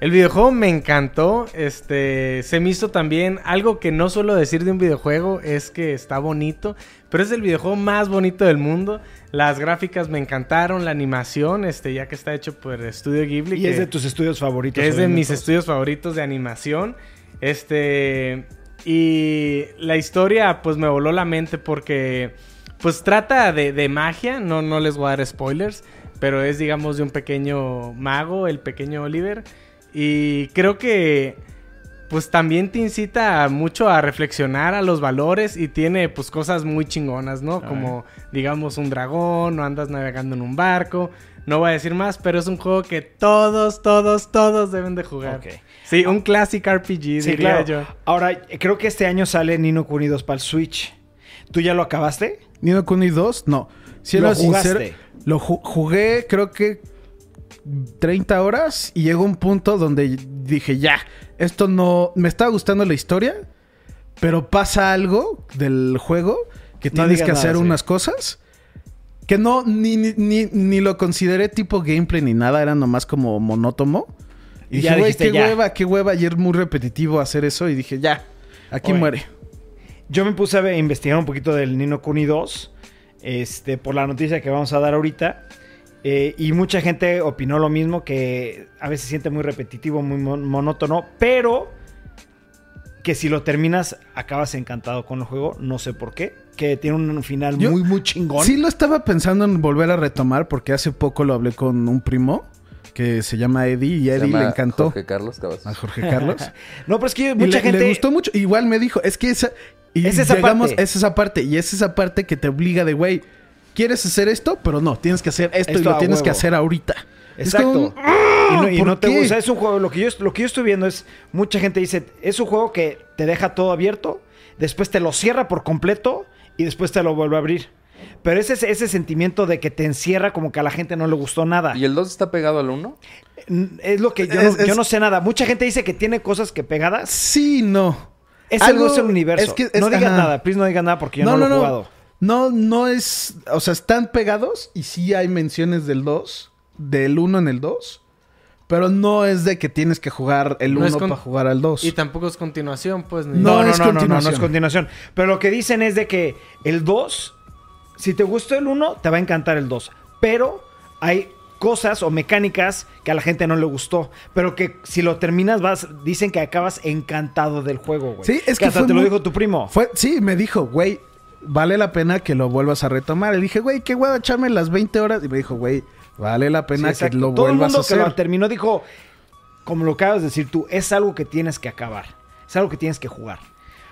El videojuego me encantó. Este, se me hizo también algo que no suelo decir de un videojuego es que está bonito, pero es el videojuego más bonito del mundo. Las gráficas me encantaron, la animación, este, ya que está hecho por Estudio Ghibli, Y que, es de tus estudios favoritos. que es de mis todos. estudios favoritos de animación. Este, y la historia pues me voló la mente porque pues trata de, de magia, no, no les voy a dar spoilers, pero es digamos de un pequeño mago, el pequeño Oliver. Y creo que pues también te incita mucho a reflexionar a los valores y tiene pues cosas muy chingonas, ¿no? Como digamos un dragón o andas navegando en un barco. No voy a decir más, pero es un juego que todos, todos, todos deben de jugar. Sí, un classic RPG, Sí, diría claro. yo. Ahora, creo que este año sale Nino Kuni 2 para el Switch. ¿Tú ya lo acabaste? Nino Kuni 2, no. Si ¿Lo era sincero, jugaste? lo ju- jugué creo que 30 horas y llegó un punto donde dije, ya, esto no... Me estaba gustando la historia, pero pasa algo del juego que No tienes que nada, hacer sí. unas cosas que no, ni, ni, ni, lo consideré tipo gameplay ni nada, era nomás como monótono. Y dije, güey, qué ya. hueva, qué hueva, y es muy repetitivo hacer eso y dije, ya, aquí Oye. muere. Yo me puse a investigar un poquito del Nino Kuni 2, este, por la noticia que vamos a dar ahorita. Eh, y mucha gente opinó lo mismo, que a veces se siente muy repetitivo, muy mon- monótono, pero que si lo terminas acabas encantado con el juego, no sé por qué, que tiene un final Yo- muy, muy chingón. Sí lo estaba pensando en volver a retomar porque hace poco lo hablé con un primo que se llama Eddie y a Eddie llama le encantó. Jorge Carlos. A Jorge Carlos. (laughs) No, pero es que mucha le, gente... le gustó mucho. Igual me dijo, es que esa... Y Es esa llegamos, parte. es esa parte. Y es esa parte que te obliga de, güey, ¿quieres hacer esto? Pero no, tienes que hacer esto, y lo tienes que hacer ahorita. Es Exacto. como, y no, y ¿por no te gusta. Es un juego. Lo que, yo, lo que estoy viendo es. Mucha gente dice. Es un juego que te deja todo abierto. Después te lo cierra por completo. Y después te lo vuelve a abrir. Pero ese, ese sentimiento de que te encierra como que a la gente no le gustó nada. ¿Y el 2 está pegado al 1? Es lo que yo, Es- no, yo no sé nada. Mucha gente dice que tiene cosas que pegadas. Sí, no. Es Algo- el universo. es que es- no digas nada. Please no digas nada porque yo no, lo he jugado. No, no es. O sea, están pegados y sí hay menciones del 2, del 1 en el 2. Pero no es de que tienes que jugar el No 1 es con- para jugar al 2. Y tampoco es continuación, pues. ni- No, No, no, es no, no, no, no, continuación. es continuación. Pero lo que dicen es de que el 2, si te gustó el 1, te va a encantar el 2. Pero hay cosas o mecánicas que a la gente no le gustó. Pero que si lo terminas, vas, dicen que acabas encantado del juego, güey. Sí, es que hasta fue te lo muy- dijo tu primo. Fue, sí, me dijo, güey, vale la pena que lo vuelvas a retomar. Le dije, güey, qué huevo echarme las 20 horas. Y me dijo, güey, vale la Sí, pena que lo Todo el vuelvas a mundo que hacer. lo terminó dijo, como lo acabas de decir tú, es algo que tienes que acabar. Es algo que tienes que jugar.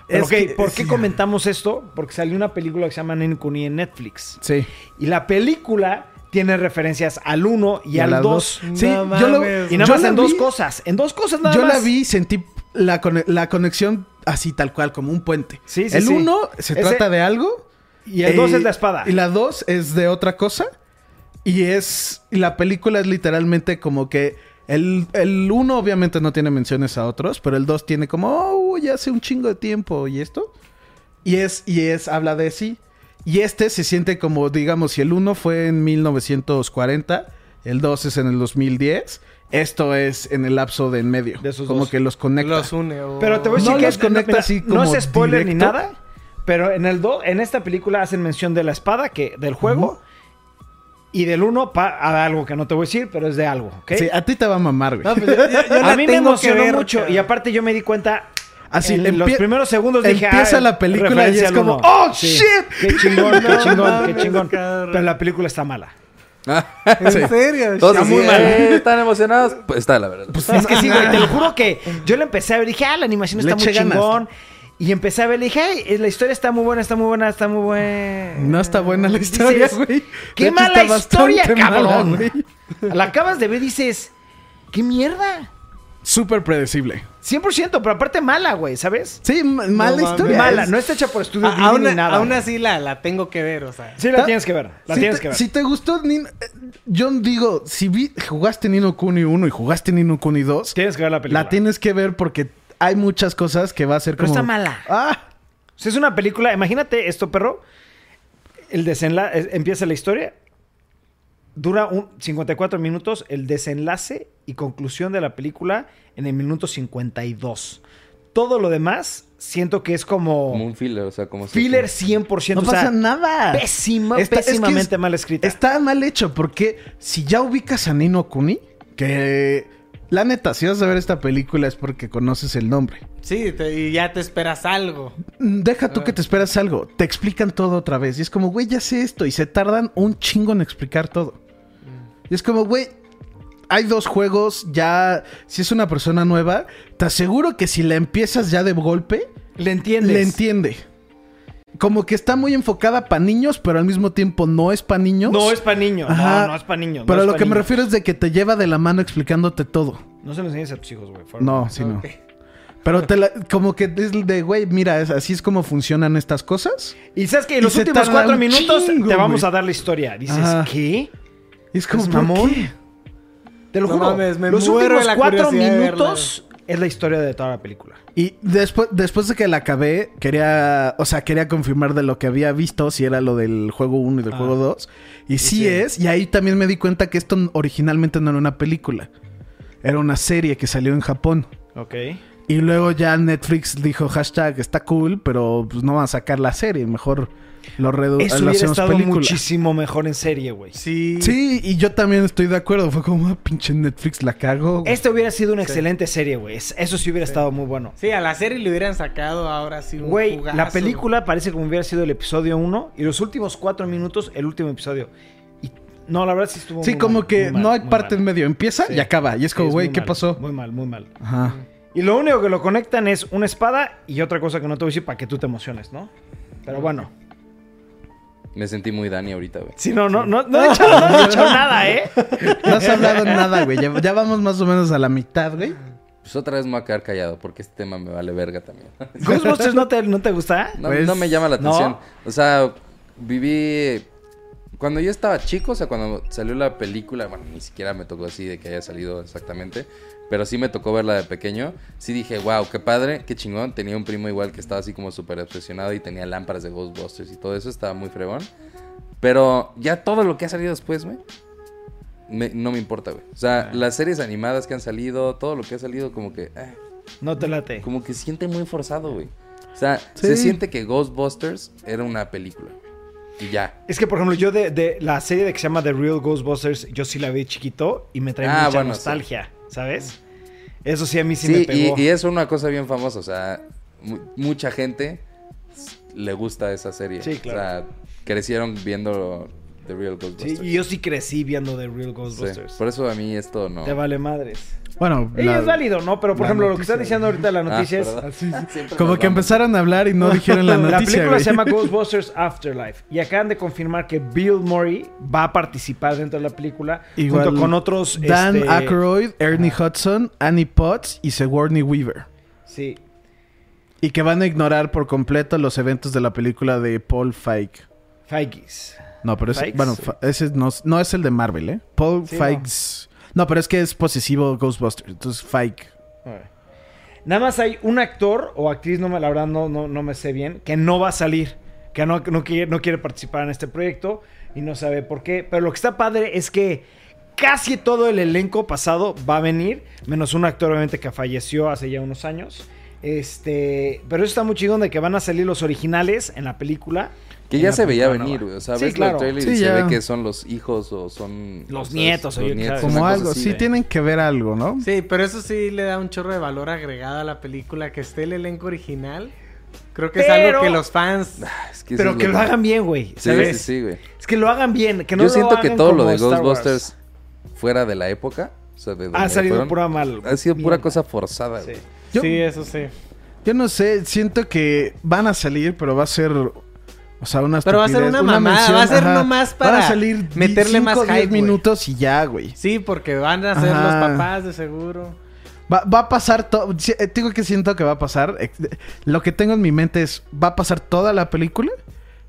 Pero, Es ok, que- ¿por qué sí. comentamos esto? Porque salió una película que se llama Nen Kuni en Netflix. Sí. Y la película tiene referencias al 1 y, al la 2. dos. Sí, No yo lo-. Y nada Yo más en dos cosas. En dos cosas nada Yo más. la vi sentí la, la conexión así tal cual, como un puente. Sí, sí, el sí. uno se Ese- trata de algo. Y el 2 eh, es la espada. Y la 2 es de otra cosa. Y es. y la película es literalmente como que. El, el uno obviamente no tiene menciones a otros, pero el 2 tiene como, oh, ya hace un chingo de tiempo y esto. Y es, y es, habla de sí. Y este se siente como, digamos, si el 1 fue en 1940, el 2 es en el 2010, esto es en el lapso de en medio. De esos como dos. que los conecta. Los une. o- Pero te voy a decir No que los conecta no es spoiler ni nada. Pero en el 2, en esta película hacen mención de la espada que del juego. Y del 1 a algo que no te voy a decir, pero es de algo, ¿ok? Sí, a ti te va a mamar, güey. No, pues yo- yo- yo (laughs) a mí me emocionó ver, mucho. cara. Y aparte yo me di cuenta. Así, en los primeros segundos dije. empieza ah, la película y es como, uno. ¡Oh, shit! Qué chingón, qué (laughs) No chingón, qué chingón. Pero la película está mala. (laughs) ¿En serio? Todos Está así, muy mal. "Eh, ¿Están emocionados? Pues está, la verdad. Es que sí, güey, te lo juro que yo le empecé a ver, dije, ah, la animación está muy ganas. chingón. Y empecé a ver, le dije, ay, eh, la historia está muy buena, está muy buena, está muy buena. No está buena la historia, Dices, güey. ¡Qué mala historia, mala, cabrón! la acabas de ver y dices, ¿qué mierda? Súper predecible. 100%, pero aparte mala, güey, ¿sabes? Sí, mala historia. Mala, Es- no está hecha por estudio A- Ghibli aún, ni nada. aún así la, la tengo que ver, o sea. sí la tienes que ver, la si tienes te, que ver. Si te gustó, Nin- eh, yo digo, si vi, jugaste Nino Kuni 1 y jugaste Nino Kuni 2, Tienes que ver la película. la tienes que ver porque hay muchas cosas que va a ser Pero como... está mala. Ah, O sea, es una película, imagínate esto, perro. El desenlace, empieza la historia, dura un 54 minutos, el desenlace y conclusión de la película en el minuto 52. Todo lo demás siento que es como, Como un filler, o sea, como... filler 100%. no o sea, pasa nada. Pésima, Está- es que pésimamente es- mal escrita. Está mal hecho porque si ya ubicas a Nino Kuni, que la neta, si vas a ver esta película es porque conoces el nombre. Sí, te- y ya te esperas algo. Deja Ah. tú que te esperas algo. Te explican todo otra vez. Y es como, güey, ya sé esto. Y se tardan un chingo en explicar todo. Y es como, güey, hay dos juegos. Ya, si es una persona nueva, te aseguro que si la empiezas ya de golpe, Le entiendes. le entiende. Como que está muy enfocada para niños, pero al mismo tiempo no es para niños. No es para niños. Ajá. No, no es para niños. no Pero es lo que me refiero es de que te lleva de la mano explicándote todo. No se lo enseñes a tus hijos, güey. No, sí, no. Pero te la- como que es de, güey, mira, así es como funcionan estas cosas. Y sabes que en los últimos cuatro minutos chingo, te vamos a dar la historia. Dices, Ajá. ¿qué? Y es como, ¿Es ¿por mamón? qué? Te lo No juro. mames, me los muero últimos la cuatro minutos es la historia de toda la película. Y después, después de que la acabé, quería, o sea, quería confirmar de lo que había visto, si era lo del juego 1 y del Ah. juego 2. Y sí, sí. es, y ahí también me di cuenta que esto originalmente no era una película. Era una serie que salió en Japón. Ok. Y luego ya Netflix dijo hashtag está cool, pero pues no van a sacar la serie, mejor lo, redu- Eso lo hubiera hacemos estado película. muchísimo mejor en serie, güey. Sí. Sí, y yo también estoy de acuerdo. Fue como, ah, pinche Netflix la cago. Esta hubiera sido una excelente serie, güey. Es- Eso sí hubiera estado muy bueno. Sí, a la serie le hubieran sacado ahora sí un Güey, jugazo. la película parece como hubiera sido el episodio 1 y los últimos cuatro minutos el último episodio. Y no, la verdad sí estuvo Sí, muy como mal, que muy mal, no hay parte mal. en medio. Empieza Sí. y acaba. Y es Sí, como, güey, ¿qué mal, pasó? Muy mal, muy mal. Ajá. Y lo único que lo conectan es una espada y otra cosa que no te voy a decir para que tú te emociones, ¿no? Pero bueno. Me sentí muy Dani ahorita, güey. Sí, no, no, no, no he hecho, no he (laughs) hecho nada, ¿eh? No has hablado nada, güey. Ya, ya vamos más o menos a la mitad, güey. Pues otra vez me voy a quedar callado porque este tema me vale verga también. (laughs) ¿Ghostbusters no te, no te gusta? No, Pues, no me llama la ¿no? atención. O sea, viví... Cuando yo estaba chico, o sea, cuando salió la película, bueno, ni siquiera me tocó así de que haya salido exactamente, pero sí me tocó verla de pequeño. Sí dije, wow, qué padre, qué chingón. Tenía un primo igual que estaba así como súper obsesionado y tenía lámparas de Ghostbusters y todo eso, estaba muy fregón. Pero ya todo lo que ha salido después, güey, me- no me importa, güey. O sea, las series animadas que han salido, todo lo que ha salido, como que... eh, No te late. como que siente muy forzado, güey. O sea, Sí. se siente que Ghostbusters era una película. Y ya. Es que, por ejemplo, yo de, de la serie de que se llama The Real Ghostbusters, yo sí la vi chiquito y me trae Ah, mucha bueno, nostalgia, ¿sabes? Eso sí a mí sí, Sí, me y, pegó. y es una cosa bien famosa. O sea, mu- mucha gente le gusta esa serie. Sí, claro. O sea, crecieron viendo The Real Sí, Ghostbusters. y yo sí crecí viendo The Real Sí, Ghostbusters. Por eso a mí esto no. Te vale madres. Bueno, Y la- es válido, ¿no? Pero, por la ejemplo, lo que estás diciendo ahorita la Ah, noticia es... perdón. Siempre como que empezaron a hablar y no dijeron la (laughs) noticia. La película güey. se llama (laughs) Ghostbusters Afterlife y acaban de confirmar que Bill Murray va a participar dentro de la película Igual junto con otros Dan este, Aykroyd, Ernie Hudson, Annie Potts y Sigourney Weaver. Sí, Y que van a ignorar por completo los eventos de la película de Paul Feig. Feiges. No, pero ese, bueno, ese no, no es el de Marvel, ¿eh? Paul Sí, Feigs. No. Pero es que es posesivo Ghostbusters. Entonces, Feig. Nada más hay un actor o actriz, no me la verdad no, no, no me sé bien, que no va a salir, que no, no, quiere, no quiere participar en este proyecto y no sabe por qué. Pero lo que está padre es que casi todo el elenco pasado va a venir, menos un actor obviamente que falleció hace ya unos años. Este, pero eso está muy chingón de que van a salir los originales en la película. Que ya se veía venir, güey. O sea, Sí, ves claro. el trailer Sí, y se ve que son los hijos o son... Los o nietos, o los yo- nietos, Como algo, así, sí tienen que ver algo, ¿no? Sí, pero eso sí le da un chorro de valor agregado a la película. Que esté el elenco original. Creo que es algo que los fans. Es que eso Pero es que lo hagan bien, güey. Sí, ¿Sabes? sí, sí, güey. Es que lo hagan bien, que no Yo lo siento que todo lo de. Ghostbusters fuera de la época, o sea, de ha salido fueron, pura mal. ha sido pura mierda. cosa forzada, güey. Sí, eso sí. Yo no sé, siento que van a salir, pero va a ser. O sea, una Pero va a ser una mamada, va a ser nomás para Van a salir meterle más 5 10 hype, güey. minutos y ya, güey. Sí, porque van a ser Ajá. los papás de seguro. Va, va a pasar todo. eh, Digo que siento que va a pasar. Lo que tengo en mi mente es: va a pasar toda la película.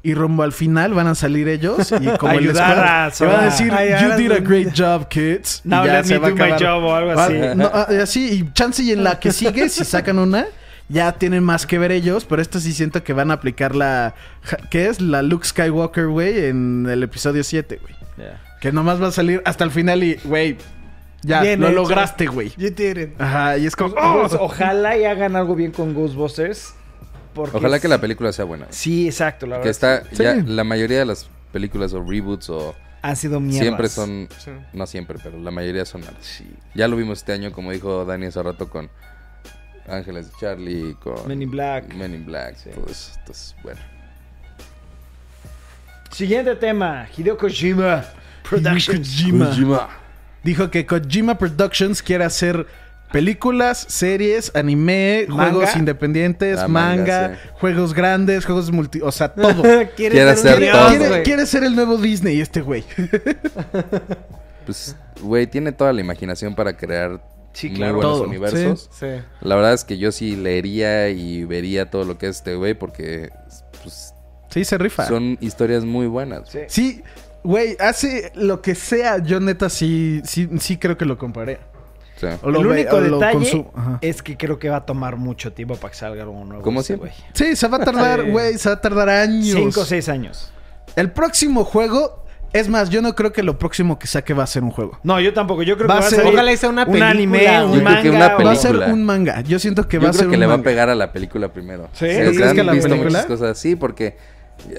Y rumbo al final van a salir ellos y (laughs) como Ayudar escuela, a y van a decir you did a great job kids y Now ya let se me va a do my job o algo Va- así. no, ah, así y chance y en la que sigue si sacan una (laughs) ya tienen más que ver ellos pero esto sí siento que van a aplicar la ¿qué es? la Luke Skywalker güey en el episodio 7 güey que nomás va a salir hasta el final y güey ya Bien lo hecho. lograste güey You did it. ajá y es como Pues, ¡oh! ojalá y hagan algo bien con Ghostbusters. porque Ojalá que la película sea buena. Sí, exacto, la Que verdad. está, Sí. ya la mayoría de las películas o reboots o Han sido mierdas. siempre son, Sí. no siempre, pero la mayoría son malas. Ya lo vimos este año, como dijo Dani hace rato con Ángeles de Charlie, con Men in Black. Men in Black, Sí. todo eso. Entonces, bueno. Siguiente tema. Hideo Kojima Productions. Kojima. dijo que Kojima Productions quiere hacer películas, series, anime, Manga. juegos independientes, La manga, manga, sí. juegos grandes, juegos multi, o sea, todo. (laughs) Quiere, Quiere ser todo. quiere, quiere ser el nuevo Disney este güey. (laughs) Pues, güey, tiene toda la imaginación para crear Sí, muy claro. buenos Todo, universos. Sí. La verdad es que yo sí leería y vería todo lo que es este güey porque pues, Sí, se rifa. son historias muy buenas. Sí. Sí, güey, hace lo que sea, yo neta sí, sí, sí creo que lo compraré. O sea, O lo el ve- único detalle es que creo que va a tomar mucho tiempo para que salga algo nuevo. Siempre. güey. Sí, se va a tardar, Sí. güey, se va a tardar años. Cinco o seis años. El próximo juego, es más, yo no creo que lo próximo que saque va a ser un juego. No, yo tampoco. Yo creo Va que va a ser- Ojalá sea una un anime, un Yo creo manga. que una o- Va a ser un manga. Yo siento que yo va a creo ser que un le va a pegar a la película primero. ¿Sí? Se- ¿Tú se crees han que la visto película? muchas cosas así porque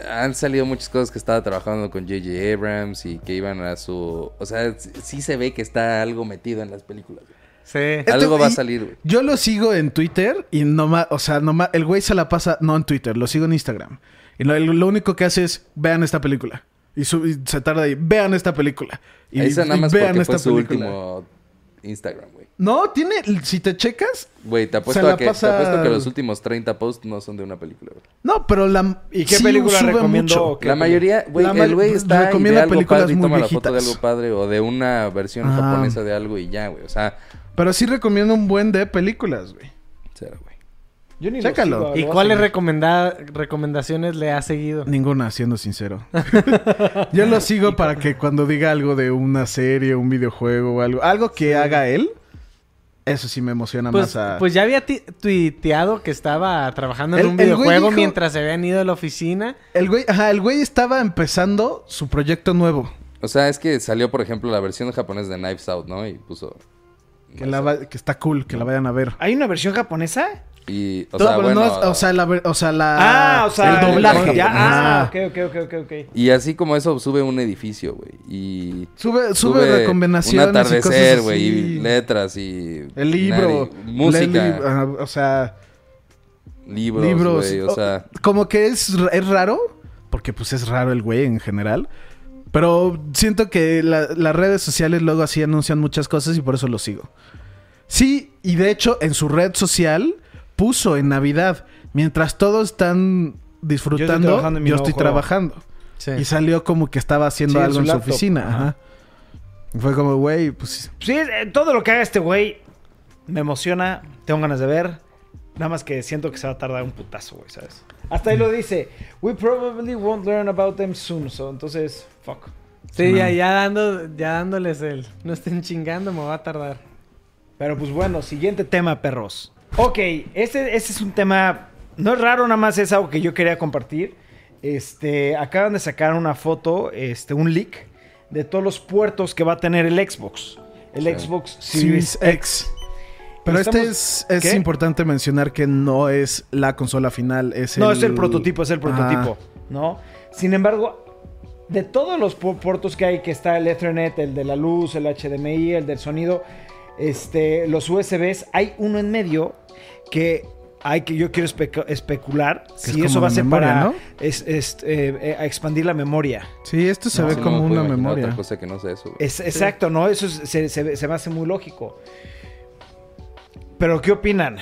han salido muchas cosas que estaba trabajando con J.J. Abrams y que iban a su... O sea, sí se ve que está algo metido en las películas. Sí. Algo va a salir, güey. Yo lo sigo en Twitter y nomás, o sea, nomás, el güey se la pasa, no en Twitter, lo sigo en Instagram. Y lo, lo único que hace es, vean esta película. Y, su- y se tarda ahí, vean esta película. Y, Ahí está nada y más vean porque fue esta su película. último Instagram, güey. No, tiene, si te checas, Güey, te Se apuesto, la a que, pasa- te apuesto que los últimos 30 posts no son de una película, güey. no, pero la... ¿Y qué sí película sube recomiendo? mucho. o qué La mayoría, güey, La ma- el güey está y recomienda ve algo películas padre y muy toma la foto de viejitas. algo padre o de una versión Ajá. japonesa de algo y ya, güey. O sea, Pero sí recomiendo un buen de películas, güey. Yo ni Chécalo. sigo, ¿Y cuáles recomenda- recomendaciones le ha seguido? Ninguna, siendo sincero. (laughs) (laughs) Yo lo sigo para que cuando diga algo de una serie, un videojuego o algo, algo que haga él, eso sí me emociona Pues, más a... pues ya había tuiteado que estaba trabajando en El- un videojuego dijo- mientras se habían ido a la oficina. El güey, ajá, el güey estaba empezando su proyecto nuevo. O sea, es que salió, por ejemplo, la versión japonesa de Knives Out, ¿no? Y puso... Que, la va- que está cool, que la vayan a ver. ¿Hay una versión japonesa? Y, o Todo, sea, pero bueno... no es- o sea, la, o sea, la... Ah, o sea, el doblaje. Ya, ah, ok, ok, ok, ok. Y así como eso, sube un edificio, güey. Y... Sube, sube, recomendaciones Un y cosas atardecer, así. güey. Y letras y... El libro. nari- música. o sea, libros, libros. güey. O sea... Como que es, es raro, porque pues es raro el güey en general. Pero siento que la- las redes sociales luego así anuncian muchas cosas y por eso lo sigo. Sí, y de hecho en su red social puso en Navidad, mientras todos están disfrutando, yo trabajando estoy juego". trabajando. Sí. Y salió como que estaba haciendo Sí, en algo su en su oficina. Ajá. Ajá. Y Fue como, güey, pues Sí, eh, todo lo que haga este güey me emociona, tengo ganas de ver. Nada más que siento que se va a tardar un putazo, güey, ¿sabes? Hasta ahí lo dice. We probably won't learn about them soon. So, entonces, fuck. Sí, ya, ya, dando, ya dándoles el... No estén chingando, me va a tardar. Pero pues bueno, siguiente tema, perros. Ok, este, este es un tema. No es raro, nada más es algo que yo quería compartir. Este, acaban de sacar una foto, este, un leak de todos los puertos que va a tener el Xbox. El Sí. Xbox Series Series X. X. Pero este es, es importante mencionar que no es la consola final, es No, el... es el prototipo, es el Ah, prototipo, ¿no? Sin embargo, de todos los pu- puertos que hay, que está el Ethernet, el de la luz, el HDMI, el del sonido, este, los USBs, hay uno en medio que hay que yo quiero especu- especular es si eso va a ser memoria, para ¿no? es- es, eh, eh, a expandir la memoria. Sí, esto se No, ve no como una memoria. Otra cosa que no sea eso, Exacto, ¿no? Eso es- se, se- se me hace muy lógico. Pero, ¿qué opinan?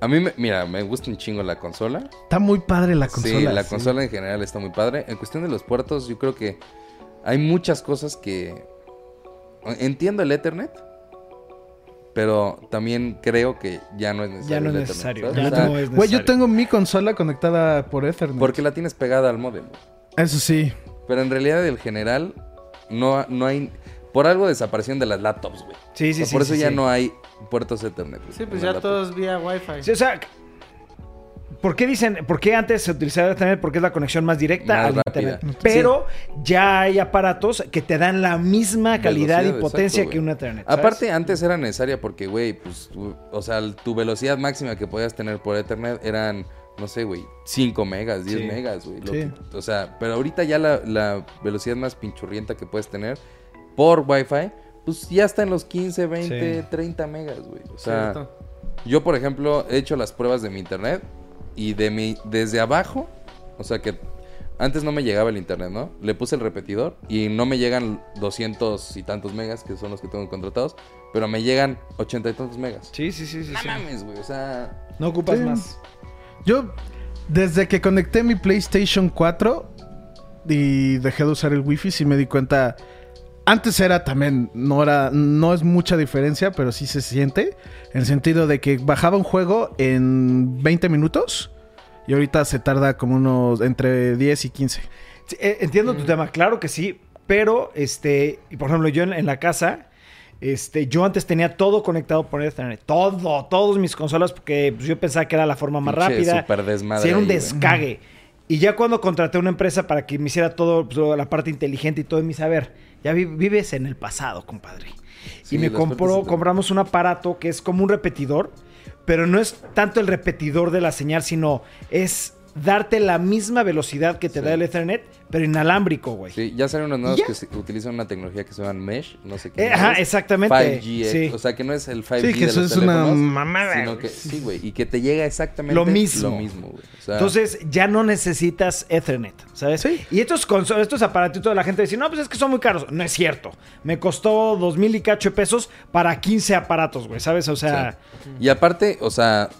A mí, me- mira, me gusta un chingo la consola. Está muy padre la consola. sí, la consola en general está muy padre. En cuestión de los puertos, yo creo que hay muchas cosas que... Entiendo el Ethernet, pero también creo que ya no es necesario. Ya no es necesario. Ya O sea, no es Güey, yo necesario. tengo mi consola conectada por Ethernet. Porque la tienes pegada al modem. Eso sí. Pero en realidad, el general, no, no hay... Por algo desaparecieron de las laptops, güey. Sí, sí, O sea, sí. Por eso sí, ya sí. no hay puertos Ethernet. güey, Sí, pues ya todos vía Wi-Fi. Sí, o sea, ¿por qué dicen, por qué antes se utilizaba Ethernet? Porque es la conexión más directa Más al rápida. Internet. Pero ya hay aparatos que te dan la misma calidad Velocidad, y potencia exacto, que un Ethernet. ¿sabes? Aparte, antes era necesaria porque, güey, pues, tu- o sea, tu velocidad máxima que podías tener por Ethernet eran, no sé, güey, 5 megas, 10 Sí. megas, güey. Sí. O sea, pero ahorita ya la, la velocidad más pinchurrienta que puedes tener por Wi-Fi, pues ya está en los 15, 20, Sí. 30 megas, güey. O sea, Cierto. yo, por ejemplo, he hecho las pruebas de mi internet y de mi, desde abajo, o sea que antes no me llegaba el internet, ¿no? Le puse el repetidor y no me llegan 200 y tantos megas, que son los que tengo contratados, pero me llegan 80 y tantos megas. Sí, sí, sí, sí. No sí. mames, güey, o sea... No ocupas Sí. más. Yo, desde que conecté mi PlayStation 4 y dejé de usar el Wi-Fi, sí me di cuenta. Antes era también, no era, no es mucha diferencia, pero sí se siente. En el sentido de que bajaba un juego en 20 minutos y ahorita se tarda como unos entre 10 y 15. Sí, eh, entiendo tu tema, claro que sí, pero este, y por ejemplo, yo en, en la casa, este, yo antes tenía todo conectado por Ethernet, todo, todas mis consolas, porque pues, yo pensaba que era la forma más Pinche rápida. super desmadre Sí, era un ahí, descague. Y ya cuando contraté una empresa para que me hiciera todo, pues, la parte inteligente y todo, a ver, ya vi- vives en el pasado, compadre. Sí, y me compró, compramos un aparato que es como un repetidor, pero no es tanto el repetidor de la señal, sino es darte la misma velocidad que te Sí. da el Ethernet, pero inalámbrico, güey. Sí, ya salen unos nuevos ¿Ya? que utilizan una tecnología que se llama Mesh, no sé qué. Eh, ajá, exactamente. 5G, eh, Sí. o sea, que no es el 5G Sí, que de eso los es una teléfonos, mamada, Sino güey. que, sí, güey, y que te llega exactamente Lo mismo. Lo mismo, güey. O sea, Entonces ya no necesitas Ethernet, ¿sabes? Sí. Y estos, estos aparatitos la gente dice, no, pues es que son muy caros. No es cierto. Me costó dos mil y cacho de pesos para 15 aparatos, güey, ¿sabes? O sea, Y aparte, o sea,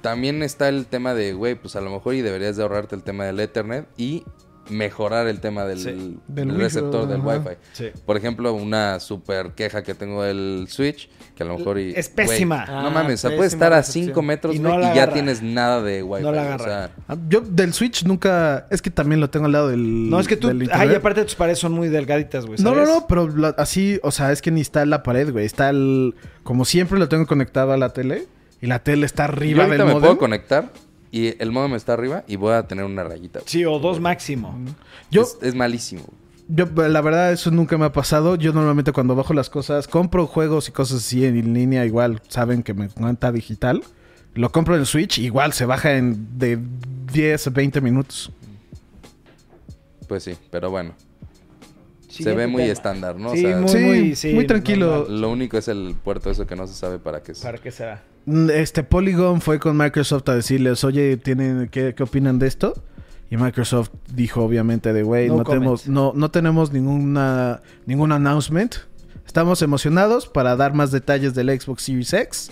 también está el tema de, güey, pues a lo mejor y deberías de ahorrarte el tema del Ethernet y mejorar el tema del, Sí. del Del Wi-Fi, receptor del ajá. Wi-Fi. Sí. Por ejemplo, una super queja que tengo del Switch, que a lo mejor y... Es pésima. no Ah, mames, o sea, pésima puedes estar a recepción. 5 metros Y no ya tienes nada de Wi-Fi. No la O agarra. sea, Ah, Yo del Switch nunca. Es que también lo tengo al lado del. no es que tú, ay, aparte tus paredes son muy delgaditas, güey. No, no, no, pero la- así, o sea, es que ni está la pared, güey. Está el. Como siempre lo tengo conectado a la tele. Y la tele está yo arriba ahorita del me modem. puedo conectar y el modem está arriba y voy a tener una rayita. güey. Sí, o dos máximo. Yo, Es, es malísimo. yo, la verdad, eso nunca me ha pasado. Yo normalmente cuando bajo las cosas, compro juegos y cosas así en línea, igual saben que me encanta digital. Lo compro en Switch, igual se baja en de 10 a 20 minutos. Pues sí, pero bueno. se ve muy tema. estándar, ¿no? O Sí, sea, muy, Sí, muy, sí, muy tranquilo. normal. Lo único es el puerto eso que no se sabe para qué es. ¿Para qué será? Este Polygon fue con Microsoft a decirles, oye, ¿tienen, qué, qué opinan de esto? Y Microsoft dijo obviamente de, güey, No no, tenemos, no, no tenemos ninguna, ningún announcement Estamos emocionados para dar más detalles del Xbox Series X,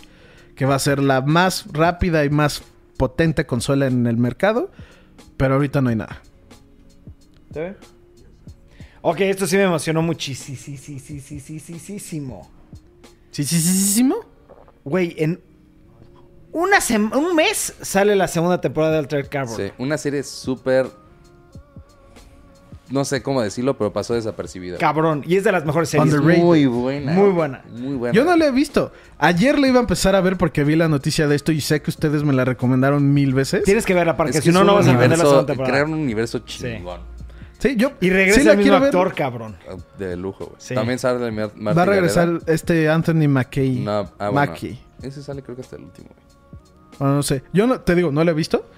que va a ser la más rápida y más potente consola en el mercado, pero ahorita no hay nada. ¿Está bien? Ok, esto sí me emocionó muchísimo. Sí, sí, sí, sí, sí, ¿no? Güey, en una un mes sale la segunda temporada de Altered Carbon. Sí, una serie súper... No sé cómo decirlo, pero pasó desapercibida. Cabrón. Y es de las mejores series. Underrated. Muy buena. Muy buena. Muy buena. Yo no la he visto. Ayer la iba a empezar a ver porque vi la noticia de esto y sé que ustedes me la recomendaron mil veces. Tienes que verla porque Es que si no, no vas a entender la universo- segunda temporada. Crear un universo chingón. Sí, yo Y regresa sí el mismo ver. actor, cabrón. De lujo, güey. Sí. También sale Va a regresar Gareda. este Anthony McKay. No, ah, bueno. Mackie. Ese sale creo que hasta el último, güey. Bueno, no sé. Yo no, te digo, no la he visto.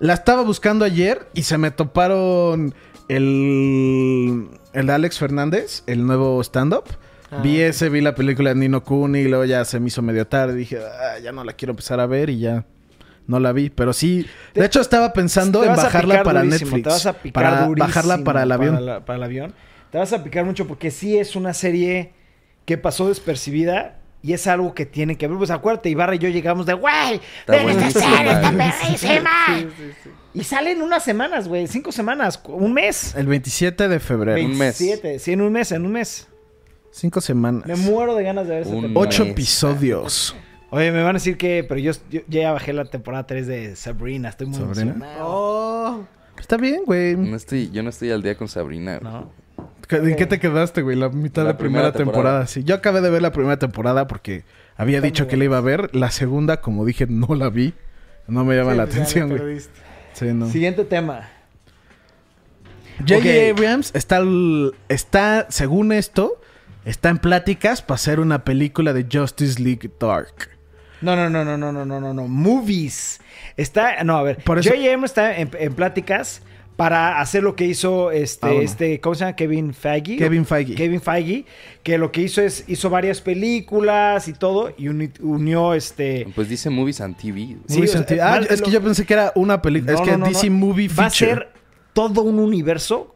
La estaba buscando ayer y se me toparon el, el de Alex Fernández, el nuevo stand-up. Ah, vi ese, vi la película de Nino Kuni y luego ya se me hizo medio tarde. Dije, "Ah, ya no la quiero empezar a ver y ya no la vi. Pero sí, de hecho estaba pensando en bajarla para durísimo, Netflix. Te vas a picar para durísimo bajarla para el avión. Para, la- para el avión. Te vas a picar mucho porque sí es una serie que pasó despercibida y es algo que tiene que ver. Pues acuérdate, Ibarra y yo llegamos de, güey, ven esta serie, está perrísima. Y salen unas semanas, güey, cinco semanas, un mes. El 27 de febrero. Un mes. 27, sí, en un mes, en un mes. Cinco semanas. Me muero de ganas de ver temporada. Ocho episodios. Oye, me van a decir que, pero yo, yo ya bajé la temporada 3 de Sabrina, estoy muy ¿Sabrina? emocionado. Oh. Está bien, güey. No estoy, yo no estoy al día con Sabrina. güey. ¿En qué te quedaste, güey? La mitad La de la primera, primera temporada. temporada. Sí, yo acabé de ver la primera temporada porque había dicho que la iba a ver. La segunda, como dije, no la vi. No me llama la Sí, pues ya atención, güey. Sí, no. Siguiente tema. J.J. Ok. Abrams está, está, según esto, está en pláticas para hacer una película de Justice League Dark. No, no, no, no, no, no, no, no, no. Movies. Está, no, a ver. Por eso- J.J. Abrams está en, en pláticas para hacer lo que hizo este, Ah, bueno. este, ¿cómo se llama? Kevin Feige. Kevin Feige. Kevin Feige, que lo que hizo es, hizo varias películas y todo, y uni- unió este... Pues dice Movies and TV. Sí, Movies o and TV. ah, es que yo pensé que era una película. es que no, no, DC no. Movie Va a Feature. ser todo un universo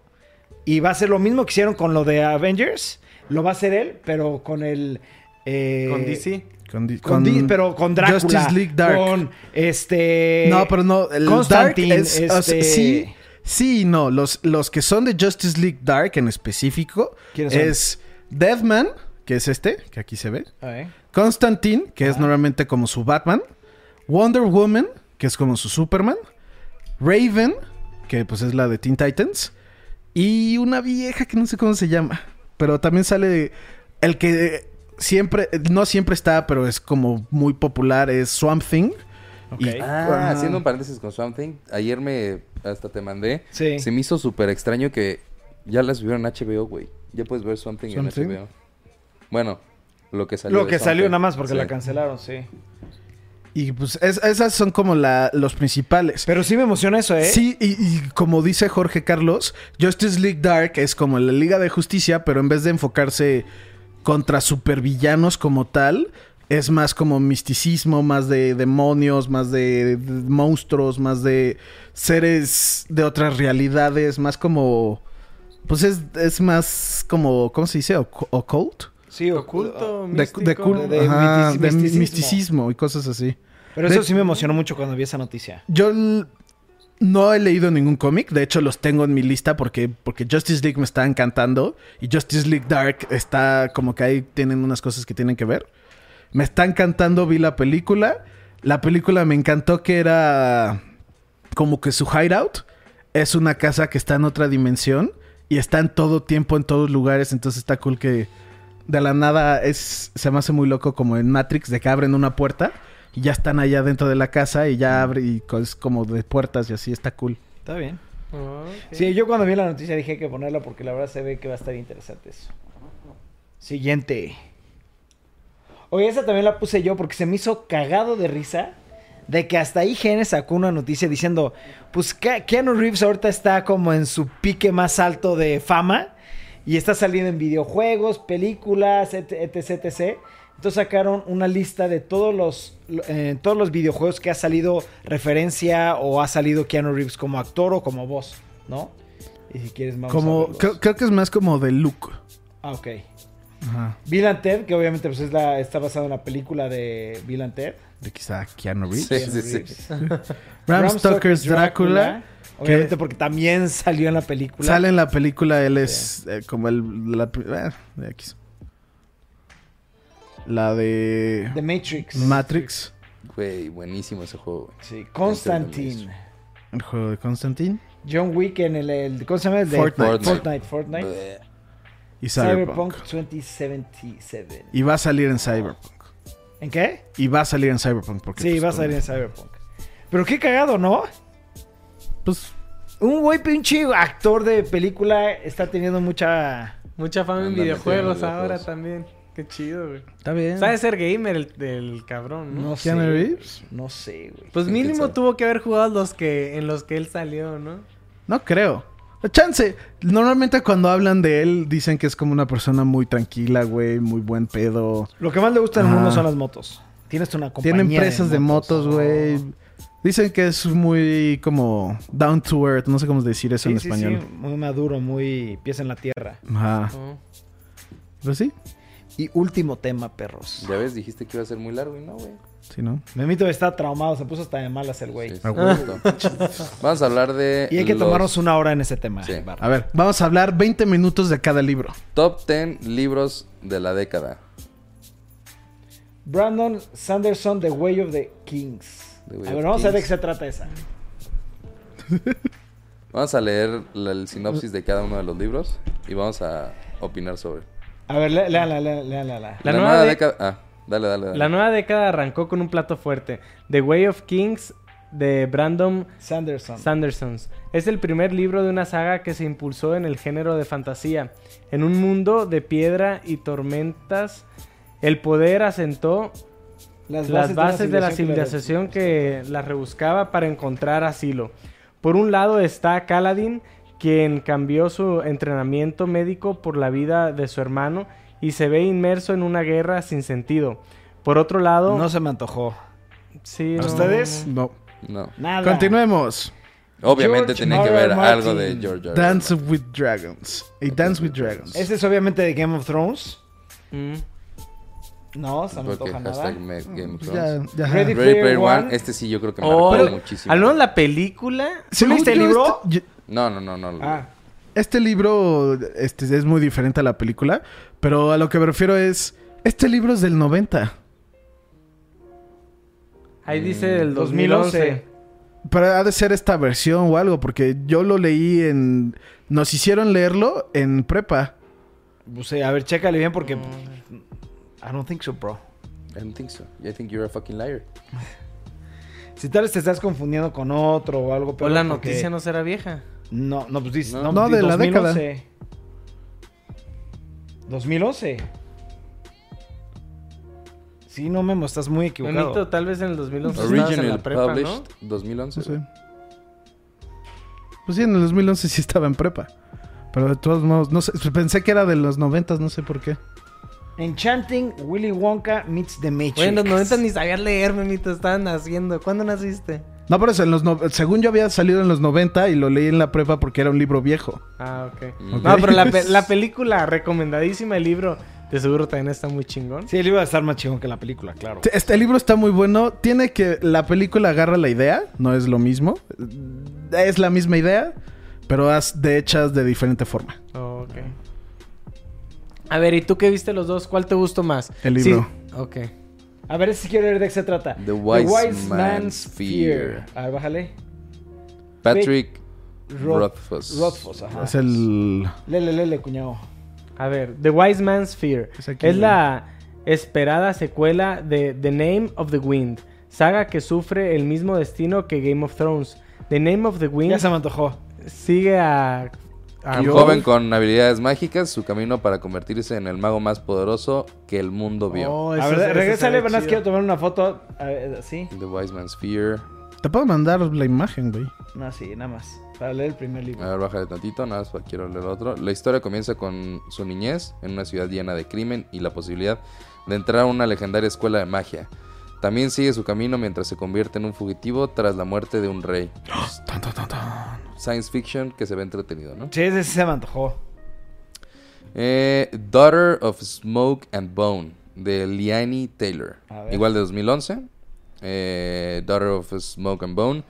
y va a ser lo mismo que hicieron con lo de Avengers. Lo va a hacer él, pero con el... eh, Con DC. Con, Con, Di- pero con Drácula. Justice League Dark. Con este. No, pero no, el Constantine, Dark es, o sea, este- sí, sí no. Los, los que son de Justice League Dark en específico es Deathman, que es este, que aquí se ve. Constantine, que es normalmente como su Batman. Wonder Woman, que es como su Superman. Raven, que pues es la de Teen Titans. Y una vieja que no sé cómo se llama. Pero también sale el que siempre, no siempre está, pero es como muy popular, es Swamp Thing. Y- Ah, haciendo un paréntesis con Something. Ayer me... Hasta te mandé. Sí. Se me hizo súper extraño que ya la subieron en HBO, güey. Ya puedes ver Something, ¿Something? en HBO. Bueno, lo que salió Lo que salió nada más porque Sí. la cancelaron, sí. Y pues es- esas son como la- los principales. Pero sí me emociona eso, ¿eh? Sí, y, y como dice Jorge Carlos, Justice League Dark es como la Liga de Justicia, pero en vez de enfocarse contra supervillanos como tal, es más como misticismo, más de demonios, más de, monstruos, más de seres de otras realidades, más como... Pues es, es más como, ¿cómo se dice? Oc- Occult. Sí, Oculto, De, místico. de cul- de ajá, mistici- de misticismo. misticismo y cosas así. Pero eso De- sí me emocionó mucho cuando vi esa noticia. Yo no he leído ningún cómic, de hecho los tengo en mi lista porque, porque Justice League me está encantando y Justice League Dark está como que ahí tienen unas cosas que tienen que ver. Me está encantando, vi la película. La película me encantó que era como que su hideout es una casa que está en otra dimensión y está en todo tiempo, en todos lugares, entonces está cool que de la nada es se me hace muy loco como en Matrix de que abren una puerta y ya están allá dentro de la casa y ya abre y es como de puertas y así está cool. Está bien. Oh. Sí, yo cuando vi la noticia dije que ponerla porque la verdad se ve que va a estar interesante eso. Siguiente. Oye, esa también la puse yo porque se me hizo cagado de risa de que hasta IGN sacó una noticia diciendo, pues Ke- Keanu Reeves ahorita está como en su pique más alto de fama y está saliendo en videojuegos, películas, etc, etc, etc. Entonces sacaron una lista de todos los, eh, todos los videojuegos que ha salido referencia o ha salido Keanu Reeves como actor o como voz, ¿no? Y si quieres a Como creo, creo que es más como de look. Ah, ok. Ajá. Bill and Ted, que obviamente pues, es la, está basado en la película de Bill and Ted. De quizá Keanu Reeves. Sí, Keanu sí, sí. Reeves. (laughs) Bram Stoker's Drácula. Obviamente que- porque también salió en la película. Sale en la película, él es eh, como el... La, eh, de X. La de... The Matrix. Matrix. Güey, buenísimo ese juego. Sí, Constantine. El juego de Constantine. John Wick en el, el ¿cómo se llama? El de Fortnite. Fortnite. Fortnite. Y Cyberpunk Cyberpunk. 2077. Y va a salir en Cyberpunk. ¿En qué? Y va a salir en Cyberpunk. Porque, Sí, pues, va a salir en Cyberpunk. Pero qué cagado, ¿no? Pues Un güey pinche actor de película está teniendo mucha... Mucha fama en videojuegos ahora también. Qué chido, güey. está bien. Sabe ser gamer el, el cabrón, ¿no? No sé. Reeves? No sé, güey. Pues ¿Quién mínimo tuvo que haber jugado los que en los que él salió, ¿no? No creo. Chance. Normalmente cuando hablan de él dicen que es como una persona muy tranquila, güey, muy buen pedo. Lo que más le gusta en el mundo son las motos. Tienes una compañía Tiene empresas de motos, güey. Dicen que es muy como down to earth, no sé cómo decir eso Sí, en sí, español. sí, muy maduro, muy pies en la tierra. Ajá. Oh. Pues sí, Y último tema, perros. Ya ves, dijiste que iba a ser muy largo y no, güey. sí, ¿no? Memito está traumado, se puso hasta de malas el güey. Sí, Ah, sí. (laughs) Vamos a hablar de Y hay que los tomarnos una hora en ese tema. A ver, vamos a hablar 20 minutos de cada libro. top 10 libros de la década. Brandon Sanderson, The Way of the Kings. The Way a of ver, vamos a ver de qué se trata esa. Vamos a leer el sinopsis de cada uno de los libros y vamos a opinar sobre. A ver, léanla, léanla, léanla. léanla. La La, nueva nueva de- década. Ah, dale, dale, dale. La nueva década arrancó con un plato fuerte. The Way of Kings de Brandon Sanderson. Sandersons. Es el primer libro de una saga que se impulsó en el género de fantasía. En un mundo de piedra y tormentas, el poder asentó las bases de la civilización que la rebuscaba para encontrar asilo. Por un lado está Kaladin, quien cambió su entrenamiento médico por la vida de su hermano y se ve inmerso en una guerra sin sentido. Por otro lado, No se me antojó. sí, ¿A no, ustedes? No. No. Nada. Continuemos. Obviamente George tenía que R. ver Martin. algo de George R. R. Dance with Dragons. Y Dance with Dragons. Ese es obviamente de Game of Thrones. Mm. No, se me Porque antoja nada. hashtag me- Game of Pues Thrones. ya, ya. Ready Ready Player One. One, este sí yo creo que me Oh, muchísimo. al menos la película. Según ¿Leíste el libro? este- yo- No, no, no, no. Ah, Este libro este, es muy diferente a la película, pero a lo que me refiero es, este libro es del 90. Ahí Mm, dice el 2011. 2011. Pero ha de ser esta versión o algo, porque yo lo leí en... Nos hicieron leerlo en prepa. pues, sí, a ver, chécale bien porque... I don't think so, bro. I don't think so. I think you're a fucking liar. Si tal vez te estás confundiendo con otro o algo O peor, la porque- noticia no será vieja. No, no, pues dice... No. No, No, pues, de la 2011. 2011. Sí, no, Memo, estás muy equivocado. Memito, tal vez en el 2011 estabas en Original la prepa, published ¿no? 2011. No sé. Pues sí, en el 2011 sí estaba en prepa. Pero de todos modos, no sé, pensé que era de los 90, no sé por qué. Enchanting Willy Wonka meets the Matrix. Oye, en los 90 ni sabías leer, Memito. Estaban naciendo. ¿Cuándo naciste? No, pero eso, en los no- según yo había salido en los 90 y lo leí en la prepa porque era un libro viejo. Ah, ok. Mm. No, pero la, pe- (laughs) la película, recomendadísima el libro, de seguro también está muy chingón. Sí, él iba a estar más chingón que la película, claro. Este libro está muy bueno. Tiene que. La película agarra la idea, no es lo mismo. Es la misma idea, pero haz de hechas de diferente forma. Oh, ok. A ver, ¿y tú qué viste los dos? ¿Cuál te gustó más? El libro. Sí, Ok. A ver, si quiero ver de qué se trata. The Wise Man's Fear. A ver, bájale. Patrick Roth- Rothfuss. Rothfuss, ajá. Es el. Lele, lele, cuñado. A ver, The Wise Man's Fear. Es Es, aquí, la esperada secuela de The Name of the Wind, saga que sufre el mismo destino que Game of Thrones. The Name of the Wind Ya se me antojó. sigue a... a Un joven con habilidades mágicas, su camino para convertirse en el mago más poderoso que el mundo vio. Oh, A ver, van chido. quiero tomar una foto. A ver, ¿Sí? The Wise Man's Fear. Te puedo mandar la imagen, güey. No, sí, nada más. Para leer el primer libro. A ver, bájale tantito, nada más para- quiero leer otro. La historia comienza con su niñez en una ciudad llena de crimen y la posibilidad de entrar a una legendaria escuela de magia. También sigue su camino mientras se convierte en un fugitivo tras la muerte de un rey. (gasps) Science fiction que se ve entretenido, ¿no? Sí, ese se me antojó. Eh, Daughter of Smoke and Bone, de Liani Taylor. Igual de 2011. Eh, Daughter of Smoke and Bone.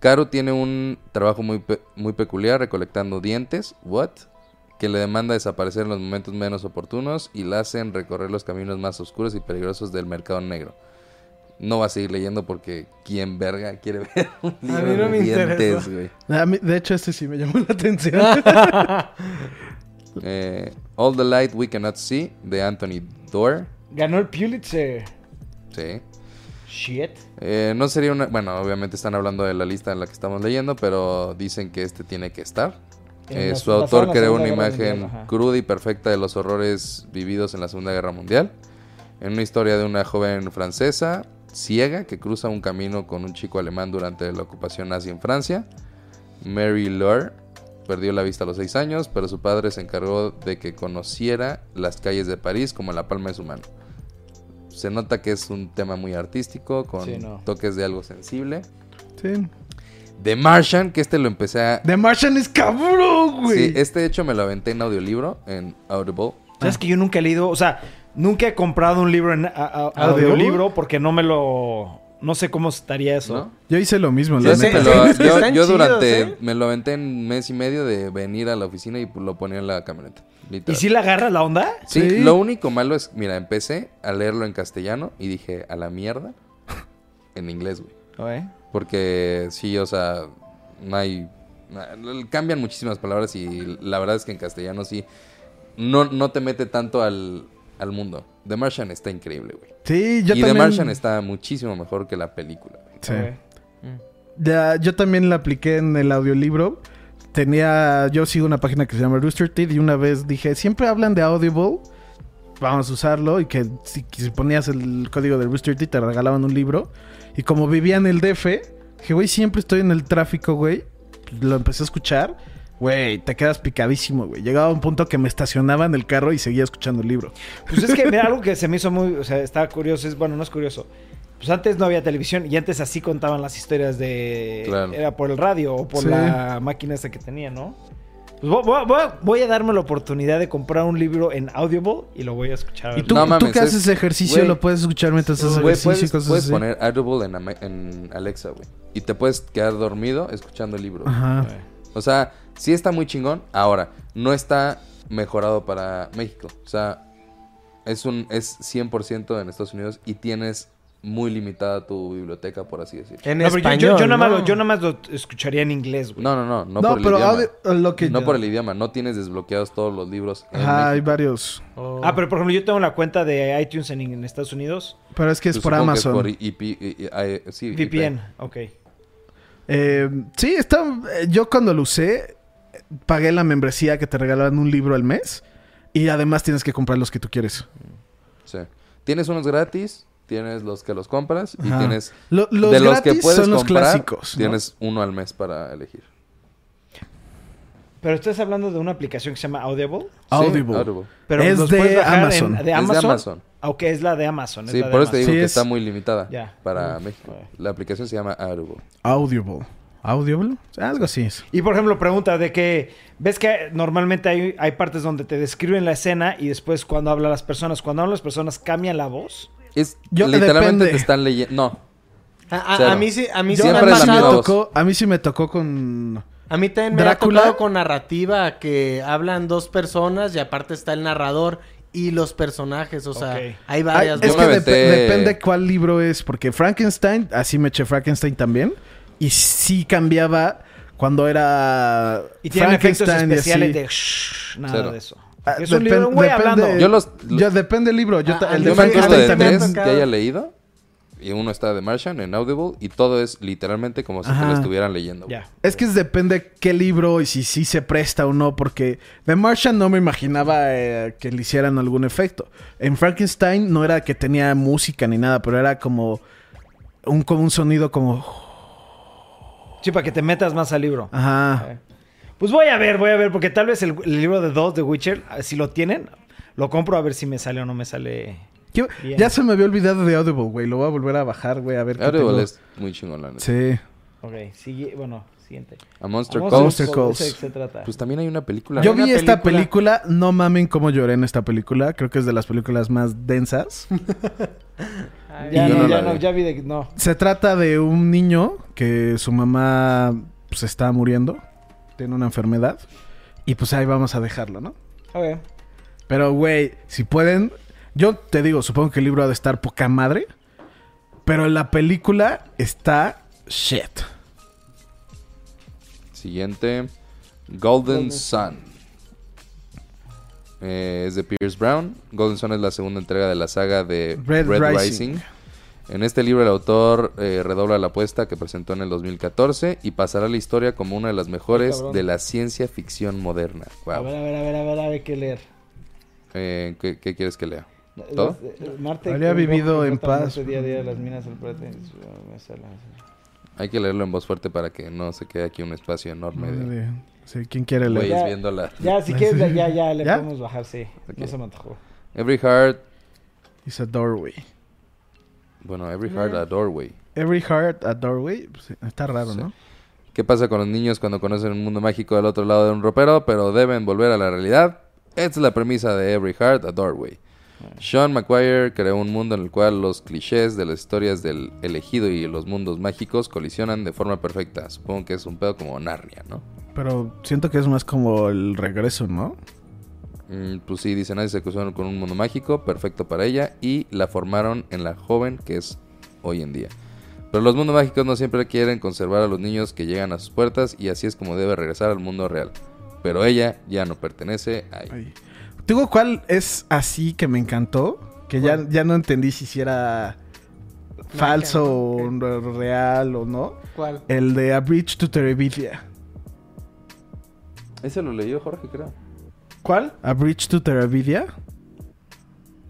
Caro tiene un trabajo muy, pe- muy peculiar recolectando dientes. What? Que le demanda desaparecer en los momentos menos oportunos y la hacen recorrer los caminos más oscuros y peligrosos del mercado negro. No va a seguir leyendo porque ¿quién verga quiere (laughs) ver un mí libro no de me interesa. dientes, güey? A mí- de hecho, este sí me llamó la atención. (laughs) Eh, All the Light We Cannot See, de Anthony Doerr. Ganó el Pulitzer. Sí. Shit. Eh, no sería una... Bueno, obviamente están hablando de la lista en la que estamos leyendo, pero dicen que este tiene que estar. Eh, su autor creó una imagen Mundial, cruda y perfecta de los horrores vividos en la Segunda Guerra Mundial. En una historia de una joven francesa ciega que cruza un camino con un chico alemán durante la ocupación nazi en Francia. Mary Lure perdió la vista a los seis años, pero su padre se encargó de que conociera las calles de París como la palma de su mano. Se nota que es un tema muy artístico, con Sí, no. toques de algo sensible. sí. The Martian, que este lo empecé a... The Martian es cabrón, güey. Sí, este hecho me lo aventé en audiolibro, en Audible. ¿Sabes que yo nunca he leído? O sea, nunca he comprado un libro en a- a- ¿Audible? audiolibro porque no me lo... No sé cómo estaría eso. ¿no? Yo hice lo mismo, Yo, la sé- neta. me lo- (laughs) yo- yo chidos, durante... ¿eh? Me lo aventé en un mes y medio de venir a la oficina y lo ponía en la camioneta. ¿Y si le agarras la onda? Sí, Sí. lo único malo es... Mira, empecé a leerlo en castellano y dije, a la mierda, (laughs) en inglés, güey. Porque sí, o sea, no hay... Cambian muchísimas palabras y la verdad es que en castellano sí... No, no te mete tanto al, al mundo. The Martian está increíble, güey. Sí, yo y también. The Martian está muchísimo mejor que la película. güey. Sí. Ok. Ya, yo también la apliqué en el audiolibro. Tenía, yo sigo una página que se llama Rooster Teeth y una vez dije, siempre hablan de Audible, vamos a usarlo y que si, si ponías el código de Rooster Teeth te regalaban un libro. Y como vivía en el DF, dije, güey, siempre estoy en el tráfico, güey. Lo empecé a escuchar, güey, te quedas picadísimo, güey. Llegaba a un punto que me estacionaba en el carro y seguía escuchando el libro. Pues es que mira, (laughs) algo que se me hizo muy, o sea, está curioso, es, bueno, no es curioso. Pues antes no había televisión y antes así contaban las historias de... Claro. Era por el radio o por Sí. la máquina esa que tenía, ¿no? Pues voy, voy- voy a- voy a darme la oportunidad de comprar un libro en Audible y lo voy a escuchar. a Y tú, No tú mames, que es- haces ejercicio lo puedes escuchar mientras haces ejercicio y puedes, cosas puedes así. poner Audible en, en Alexa, güey. Y te puedes quedar dormido escuchando el libro. Ajá. O sea, sí está muy chingón. Ahora, no está mejorado para México. O sea, es un es 100% en Estados Unidos y tienes muy limitada tu biblioteca, por así decirlo. En No, pero yo- español. yo, yo nada más ¿no? lo, yo nada más lo escucharía en inglés, güey. No, no, no, no, No, por el pero idioma. audio- lo que No por el idioma, no tienes desbloqueados todos los libros. en Ajá, hay varios. Oh. Ah, pero por ejemplo, yo tengo la cuenta de iTunes en, en Estados Unidos. Pero es que es por supongo que es Amazon. por IP, sí, IP. VPN, ok. Eh, sí, está. eh, Yo cuando lo usé, pagué la membresía que te regalaban un libro al mes. Y además tienes que comprar los que tú quieres. Sí. Tienes unos gratis, tienes los que los compras y Ajá. tienes Lo- los de los gratis que puedes son los comprar, clásicos. ¿no? Tienes uno al mes para elegir. Pero estás hablando de una aplicación que se llama Audible. Audible. Sí, Audible. Pero Es de Amazon. de Es de Amazon. Amazon. Ok, es la de Amazon. es Sí, la de por eso te digo Sí, que es- está muy limitada para Uf, México. La aplicación se llama Audible. Audible. ¿Audible? Algo así es. Y por ejemplo, pregunta de que ves que normalmente hay, hay partes donde te describen la escena y después cuando hablan las personas, cuando hablan las personas cambian la voz. Es Yo- literalmente depende. te están leyendo. No, A, a- Cero. a mí sí, a mí sí Yo- me es tocó, a mí sí me tocó con... A mí también me ¿Drácula? ha tocado con narrativa que hablan dos personas y aparte está el narrador y los personajes. O sea, Ok. hay Ay, varias es Yo que dep- depende cuál libro es. Porque Frankenstein, así me eché Frankenstein también. Y sí cambiaba cuando era Y tienen efectos y especiales de shh, nada Cero. de eso. Ah, es un libro de un güey depende- hablando. Yo los- Ya depende del libro. Yo Ah, el yo de me de también. tres que haya leído. Y uno está de Martian en Audible. Y todo es literalmente como si te Ajá. lo estuvieran leyendo. Es que es depende qué libro y si sí se presta o no, porque The Martian no me imaginaba eh, que le hicieran algún efecto. En Frankenstein no era que tenía música ni nada, pero era como un, como un sonido como... Sí, para que te metas más al libro. Ajá. Pues voy a ver, voy a ver, porque tal vez el, el libro de dos de Witcher, si lo tienen, lo compro a ver si me sale o no me sale. ¿Qué- Bien. Ya se me había olvidado de Audible, güey. Lo voy a volver a bajar, güey, a ver qué Audible tengo. es muy chingón, la neta. Sí. Ok, sigue, bueno, siguiente. A Monster A Calls. Monster Calls. ¿ese de qué se trata? Pues también hay una película. Yo vi esta película- película, no mamen cómo lloré en esta película. Creo que es de las películas más densas. (laughs) ya, no, no ya no, vi. ya vi de no. Se trata de un niño que su mamá se está muriendo. Tiene una enfermedad. Y pues ahí vamos a dejarlo, ¿no? Ok. Pero, güey, si pueden... Yo te digo, supongo que el libro ha de estar poca madre. Pero la película está shit. Siguiente. Golden Sun. Eh, es de Pierce Brown. Golden Sun es la segunda entrega de la saga de Red Red, Rising. Rising. En este libro el autor eh, redobla la apuesta que presentó en el 2014 y pasará a la historia como una de las mejores de la ciencia ficción moderna. A Wow. ver, a ver, a ver, a ver, a ver qué leer. Eh, ¿qué, qué quieres que lea? ¿Todo? Eh, Marte, Habría vivido en paz. Día a día, las minas, Hay que leerlo en voz fuerte para que no se quede aquí un espacio enorme de Sí, ¿quién quiere leer? güeyes Ya. viendo la... Ya, si quieres, (laughs) ya, ya, le ¿Ya? podemos bajar, sí. No Ok. se me antojó. Every Heart... It's a doorway. Bueno, Every Heart a Doorway. Every heart a doorway. Pues, está raro, Sí. ¿no? ¿Qué pasa con los niños cuando conocen un mundo mágico del otro lado de un ropero, pero deben volver a la realidad? Esta es la premisa de Every Heart a Doorway. Sean McGuire creó un mundo en el cual los clichés de las historias del elegido y los mundos mágicos colisionan de forma perfecta. Supongo que es un pedo como Narnia, ¿no? Pero siento que es más como el regreso, ¿no? Mm, pues sí, dice nadie se cruzó con un mundo mágico, perfecto para ella, y la formaron en la joven que es hoy en día. Pero los mundos mágicos no siempre quieren conservar a los niños que llegan a sus puertas y así es como debe regresar al mundo real. Pero ella ya no pertenece ahí. Ay. Digo, ¿cuál es así que me encantó? Que ya, ya no entendí si sí era falso o real o no. ¿Cuál? El de A Bridge to Terabithia. Ese lo leyó Jorge, creo. ¿Cuál? A Bridge to Terabithia.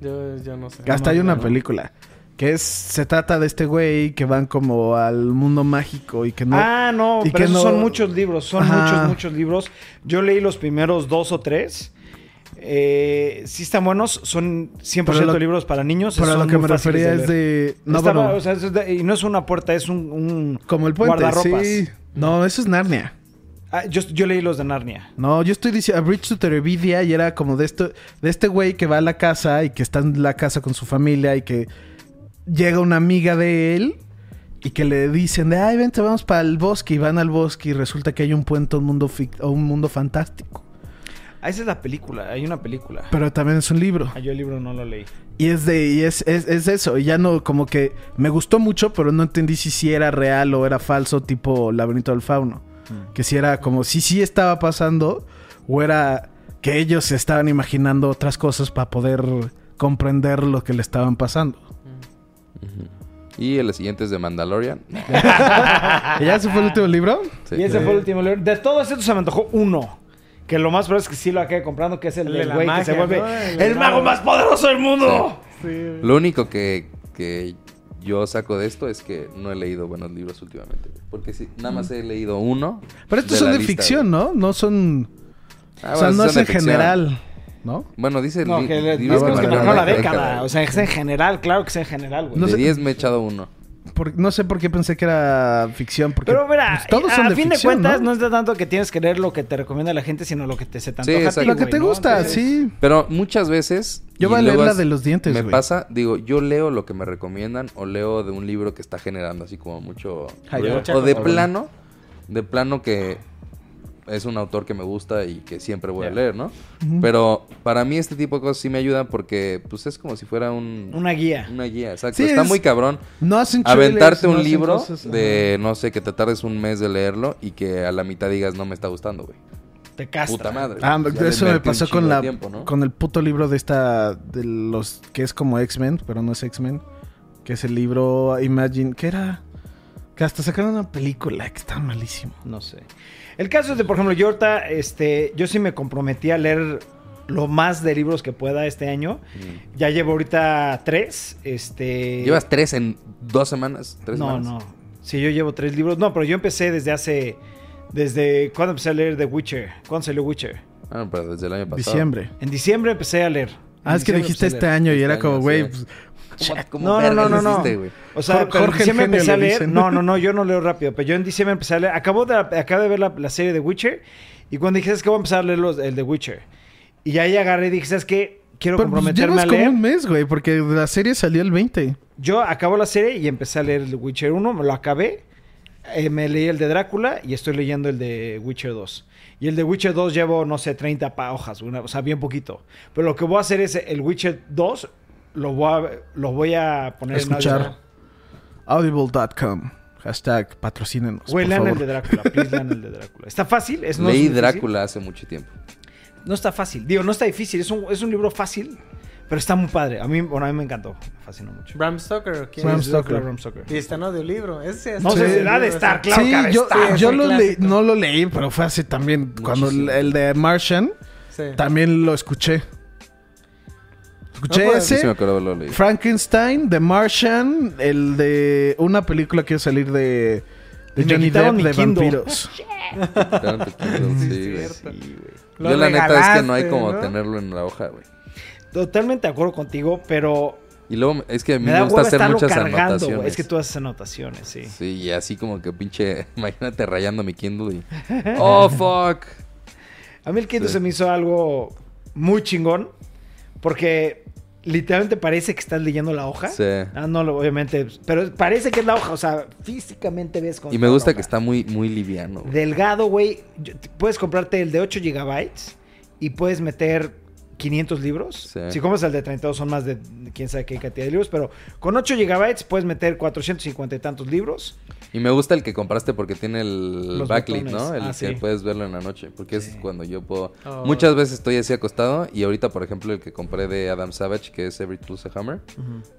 Yo, yo no sé. Hasta hay una no. película. Que es, se trata de este güey que van como al mundo mágico y que no... ah, no, y pero que esos no- son muchos libros, son Ajá. muchos, muchos libros. Yo leí los primeros dos o tres. Eh, sí están buenos, son 100% Pero lo- libros para niños. pero lo que me refería es de... No, Estaba- bueno, o sea, es de- y no es una puerta, es un, un como el puente, guardarropas. sí. No, eso es Narnia. Ah, yo, yo leí los de Narnia. No, yo estoy diciendo A Bridge to Terabithia y era como de esto, de este güey que va a la casa y que está en la casa con su familia y que llega una amiga de él y que le dicen de, ay, vente, vamos para el bosque y van al bosque y resulta que hay un puente a un mundo, a un mundo fantástico. Ah, esa es la película, hay una película. Pero también es un libro. Ah, yo el libro no lo leí. Y es de, y es, es, es eso. Y ya no, como que me gustó mucho, pero no entendí si sí era real o era falso, tipo Laberinto del Fauno. Que si era como si sí estaba pasando, o era que ellos se estaban imaginando otras cosas para poder comprender lo que le estaban pasando. Y el siguiente es de Mandalorian. (laughs) ¿Y ya se fue el último libro? Sí. Y ese fue el último libro. De todos estos se me antojó uno. Que lo más probable es que sí lo acabé comprando, que es el El güey que se vuelve ¿no? El el, mago más poderoso del mundo. Sí. Lo único que, que yo saco de esto es que no he leído buenos libros últimamente. Porque si, nada más he leído uno. Pero estos de son de lista, ficción, güey. ¿no? No son... Ah, o sea, bueno, no es en general, ¿no? Bueno, dice No, que es bueno, que bueno, marcaron la década. O sea, es en general, claro que es en general, güey. No de sé- 10 me he echado uno. Por- no sé por qué pensé que era ficción. Porque, Pero mira, pues, todos a, son a de fin ficción, de cuentas, ¿no? no es de tanto que tienes que leer lo que te recomienda la gente, sino lo que te se te Sí, antoja a ti, exacto. Lo que te ¿no? gusta, Entonces, sí. Pero muchas veces. Yo voy a leer la de los dientes, Me pasa, digo, yo leo lo que me recomiendan o leo de un libro que está generando así como mucho. Ay, o de plano, de plano que es un autor que me gusta y que siempre voy a leer, ¿no? Pero para mí este tipo de cosas sí me ayudan porque pues es como si fuera un, Una guía. una guía, exacto. Sí, está es- muy cabrón No hacen aventarte no un hacen libro cosas, de, no sé, que te tardes un mes de leerlo y que a la mitad digas no me está gustando, güey. Te castra. Puta madre. Ah, eso me pasó con la tiempo, ¿no? con el puto libro de esta de los que es como X-Men, pero no es X-Men, que es el libro Imagine, que era que hasta sacaron una película que está malísimo. No sé. El caso es de, por ejemplo, yo ahorita, este, yo sí me comprometí a leer lo más de libros que pueda este año. Ya llevo ahorita tres. Este. Mm. ¿Llevas tres en dos semanas? ¿Tres no, semanas? no. Sí, yo llevo tres libros. No, pero yo empecé desde hace. Desde. ¿Cuándo empecé a leer The Witcher? ¿Cuándo salió Witcher? Ah, pero desde el año pasado. Diciembre. En diciembre empecé a leer. Ah, es que dijiste este año y Este era año, como, güey, sí. pues, ¿Cómo, cómo No, no, verga no, no, no. hiciste? O sea, Jorge pero en el diciembre empecé a le leer. No, no, no, yo no leo rápido. Pero yo en diciembre empecé a leer. Acabo de, acabo de ver la, la serie de Witcher. Y cuando dije, es que voy a empezar a leer los, el de Witcher. Y ahí agarré y dije, ¿sabes qué? Quiero pero, pues, comprometerme llevas a como leer. un mes, güey, porque la serie salió el 20. Yo acabo la serie y empecé a leer el de Witcher 1, me lo acabé. eh, me leí el de Drácula y estoy leyendo el de Witcher 2. Y el de Witcher 2 llevo, no sé, 30 pa- hojas, una- o sea, bien poquito. Pero lo que voy a hacer es el Witcher 2, lo voy a, lo voy a poner en Escuchar. audio. Audible.com. Hashtag patrocínenos. Güey, lean el de Drácula, please lean el de Drácula. ¿Está fácil? Es, no es Leí. Drácula hace mucho tiempo. No está fácil. Digo, no está difícil. Es un, es un libro fácil, pero está muy padre. A mí, bueno, a mí me encantó. Me fascinó mucho. Bram Stoker, ¿o quién? Bram Sí, Stoker. Bram Stoker. Y está en audiolibro. Ese es No sé si ha de estar, claro sí, que yo, estar. yo es lo leí, no lo leí, pero fue así también. Cuando el, de Martian, Sí. también lo escuché. Escuché No, ese. sí me acuerdo haberlo leído. Frankenstein, The Martian, el de una película que iba a salir de, Johnny Depp de Kindle. vampiros. (laughs) Sí, güey. Yo la neta es que no hay como ¿no? tenerlo en la hoja, güey. Totalmente de acuerdo contigo, pero Y luego es que a mí me gusta hacer muchas cargando, anotaciones. Es que tú haces anotaciones, sí. Sí, y así como que pinche, (laughs) imagínate rayando mi Kindle y... ¡Oh, fuck! A mí el Kindle Sí. se me hizo algo muy chingón, porque literalmente parece que estás leyendo la hoja. Sí. Ah, no, obviamente, pero parece que es la hoja, o sea, físicamente ves cómo Y me gusta que está muy, muy liviano. güey. Delgado, güey. Puedes comprarte el de 8 gigabytes y puedes meter 500 libros. Sí. Si compras el de 32 son más de quién sabe qué cantidad de libros, pero con 8 gigabytes puedes meter 450 y tantos libros. Y me gusta el que compraste porque tiene el Los backlit, botones. ¿no? El Ah, que sí. puedes verlo en la noche. Porque Sí. es cuando yo puedo... Oh. Muchas veces estoy así acostado y ahorita, por ejemplo, el que compré de Adam Savage, que es Every Tool's a Hammer,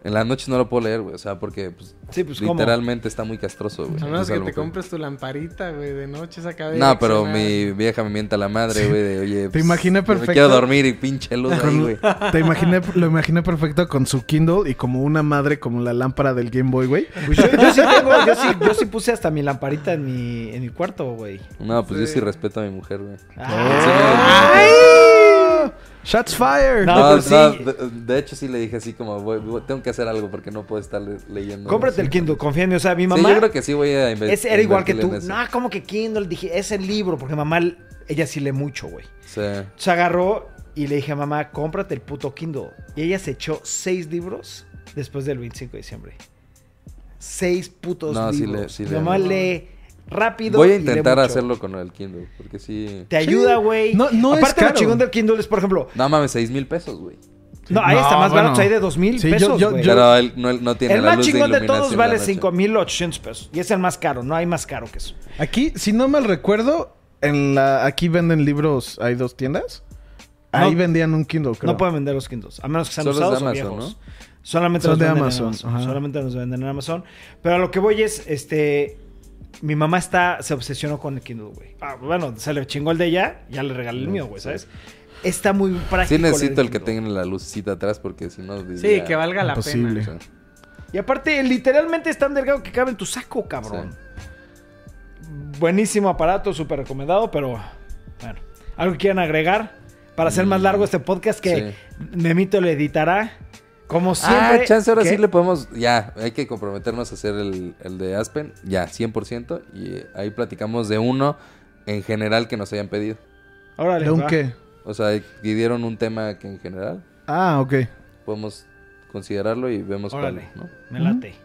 en la noche no lo puedo leer, güey. O sea, porque pues, Sí, pues ¿cómo? literalmente está muy castroso, güey. A menos que te compres tu lamparita, güey, de noche esa cabeza. No, pero mi vieja me mienta la madre, güey, de oye... pues, imaginé perfecto. Me quiero dormir y pinche luz ahí, güey. (laughs) te imaginé, lo imaginé perfecto con su Kindle y como una madre como la lámpara del Game Boy, güey. Pues yo, yo sí tengo, yo sí, yo sí puse hasta mi lamparita en mi, en mi cuarto, güey. No, pues yo sí respeto a mi mujer, güey. ¡Ay! ¡Shots fired! No, No, pero no, sí. de, de hecho sí le dije así como, voy- voy- tengo que hacer algo porque no puedo estar le- leyendo. Cómprate el Sí. Kindle, confía en mí. O sea, mi Sí, mamá yo creo que sí voy a es, era igual que tú. No, como que Kindle? Dije, es el libro, porque mamá, ella sí lee mucho, güey. Sí. Se agarró y le dije a mamá, cómprate el puto Kindle. Y ella se echó seis libros después del 25 de diciembre. Seis putos No, sí libros. lee- sí mamá mucho. lee rápido. Voy a intentar hacerlo con el Kindle, porque sí... Te ayuda, güey. No- no es Aparte, lo caro. chingón del Kindle es, por ejemplo, No mames, seis mil pesos, güey. no, ahí No, está más bueno. barato, hay de dos mil Sí, pesos, yo- yo- Pero él no, no tiene El la más luz chingón de iluminación todos vale la noche. 5800 pesos. Y es el más caro, no hay más caro que eso. Aquí, si no mal recuerdo, en la aquí venden libros, hay dos tiendas. Ahí No. vendían un Kindle, creo. No pueden vender los Kindles, a menos que sean Solo es de usados o viejos. ¿no? Solamente Son los de venden Amazon, en Amazon. Solamente los venden en Amazon. Pero a lo que voy es, este, mi mamá está, se obsesionó con el Kindle, güey. Ah, bueno, se le chingó el de ella, ya le regalé el mío, güey, ¿sabes? Está muy práctico. Sí necesito el que tenga la lucecita atrás porque si no... Sí, que valga la Imposible. pena. Sí. Y aparte, literalmente es tan delgado que cabe en tu saco, cabrón. Buenísimo aparato, súper recomendado, pero bueno. ¿Algo que quieran agregar? Para hacer más largo este podcast que Memito le editará. Como siempre. Ah, chance, ahora ¿Qué? sí le podemos... Ya, hay que comprometernos a hacer el, el de Aspen. Ya, 100%. Y eh, ahí platicamos de uno en general que nos hayan pedido. Órale, ¿De un va. qué? O sea, pidieron un tema que en general Ah, ok. podemos considerarlo y vemos Órale. cuál, ¿no? Me late.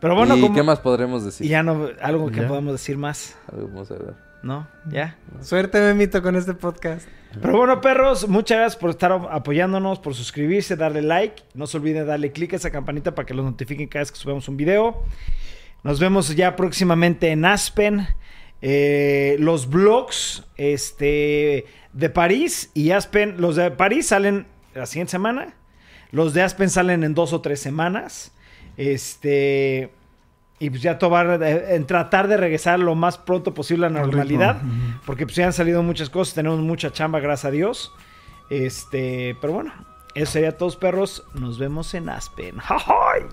Pero bueno, ¿Y como... qué más podremos decir? Y ya no... Algo que Ya. podamos decir más, A ver, Vamos a ver. ¿No? Ya. Suerte, Memito, con este podcast. Pero bueno, perros, muchas gracias por estar apoyándonos, por suscribirse, darle like. No se olviden darle click a esa campanita para que los notifiquen cada vez que subamos un video. Nos vemos ya próximamente en Aspen. Eh, los vlogs este, de París y Aspen, los de París salen la siguiente semana. Los de Aspen salen en dos o tres semanas. Este. Y pues ya todo va a- en tratar de regresar lo más pronto posible a la ritmo. normalidad. Porque pues ya han salido muchas cosas, tenemos mucha chamba, gracias a Dios. Este, pero bueno, eso sería todos perros. Nos vemos en Aspen. ¡Jajoy!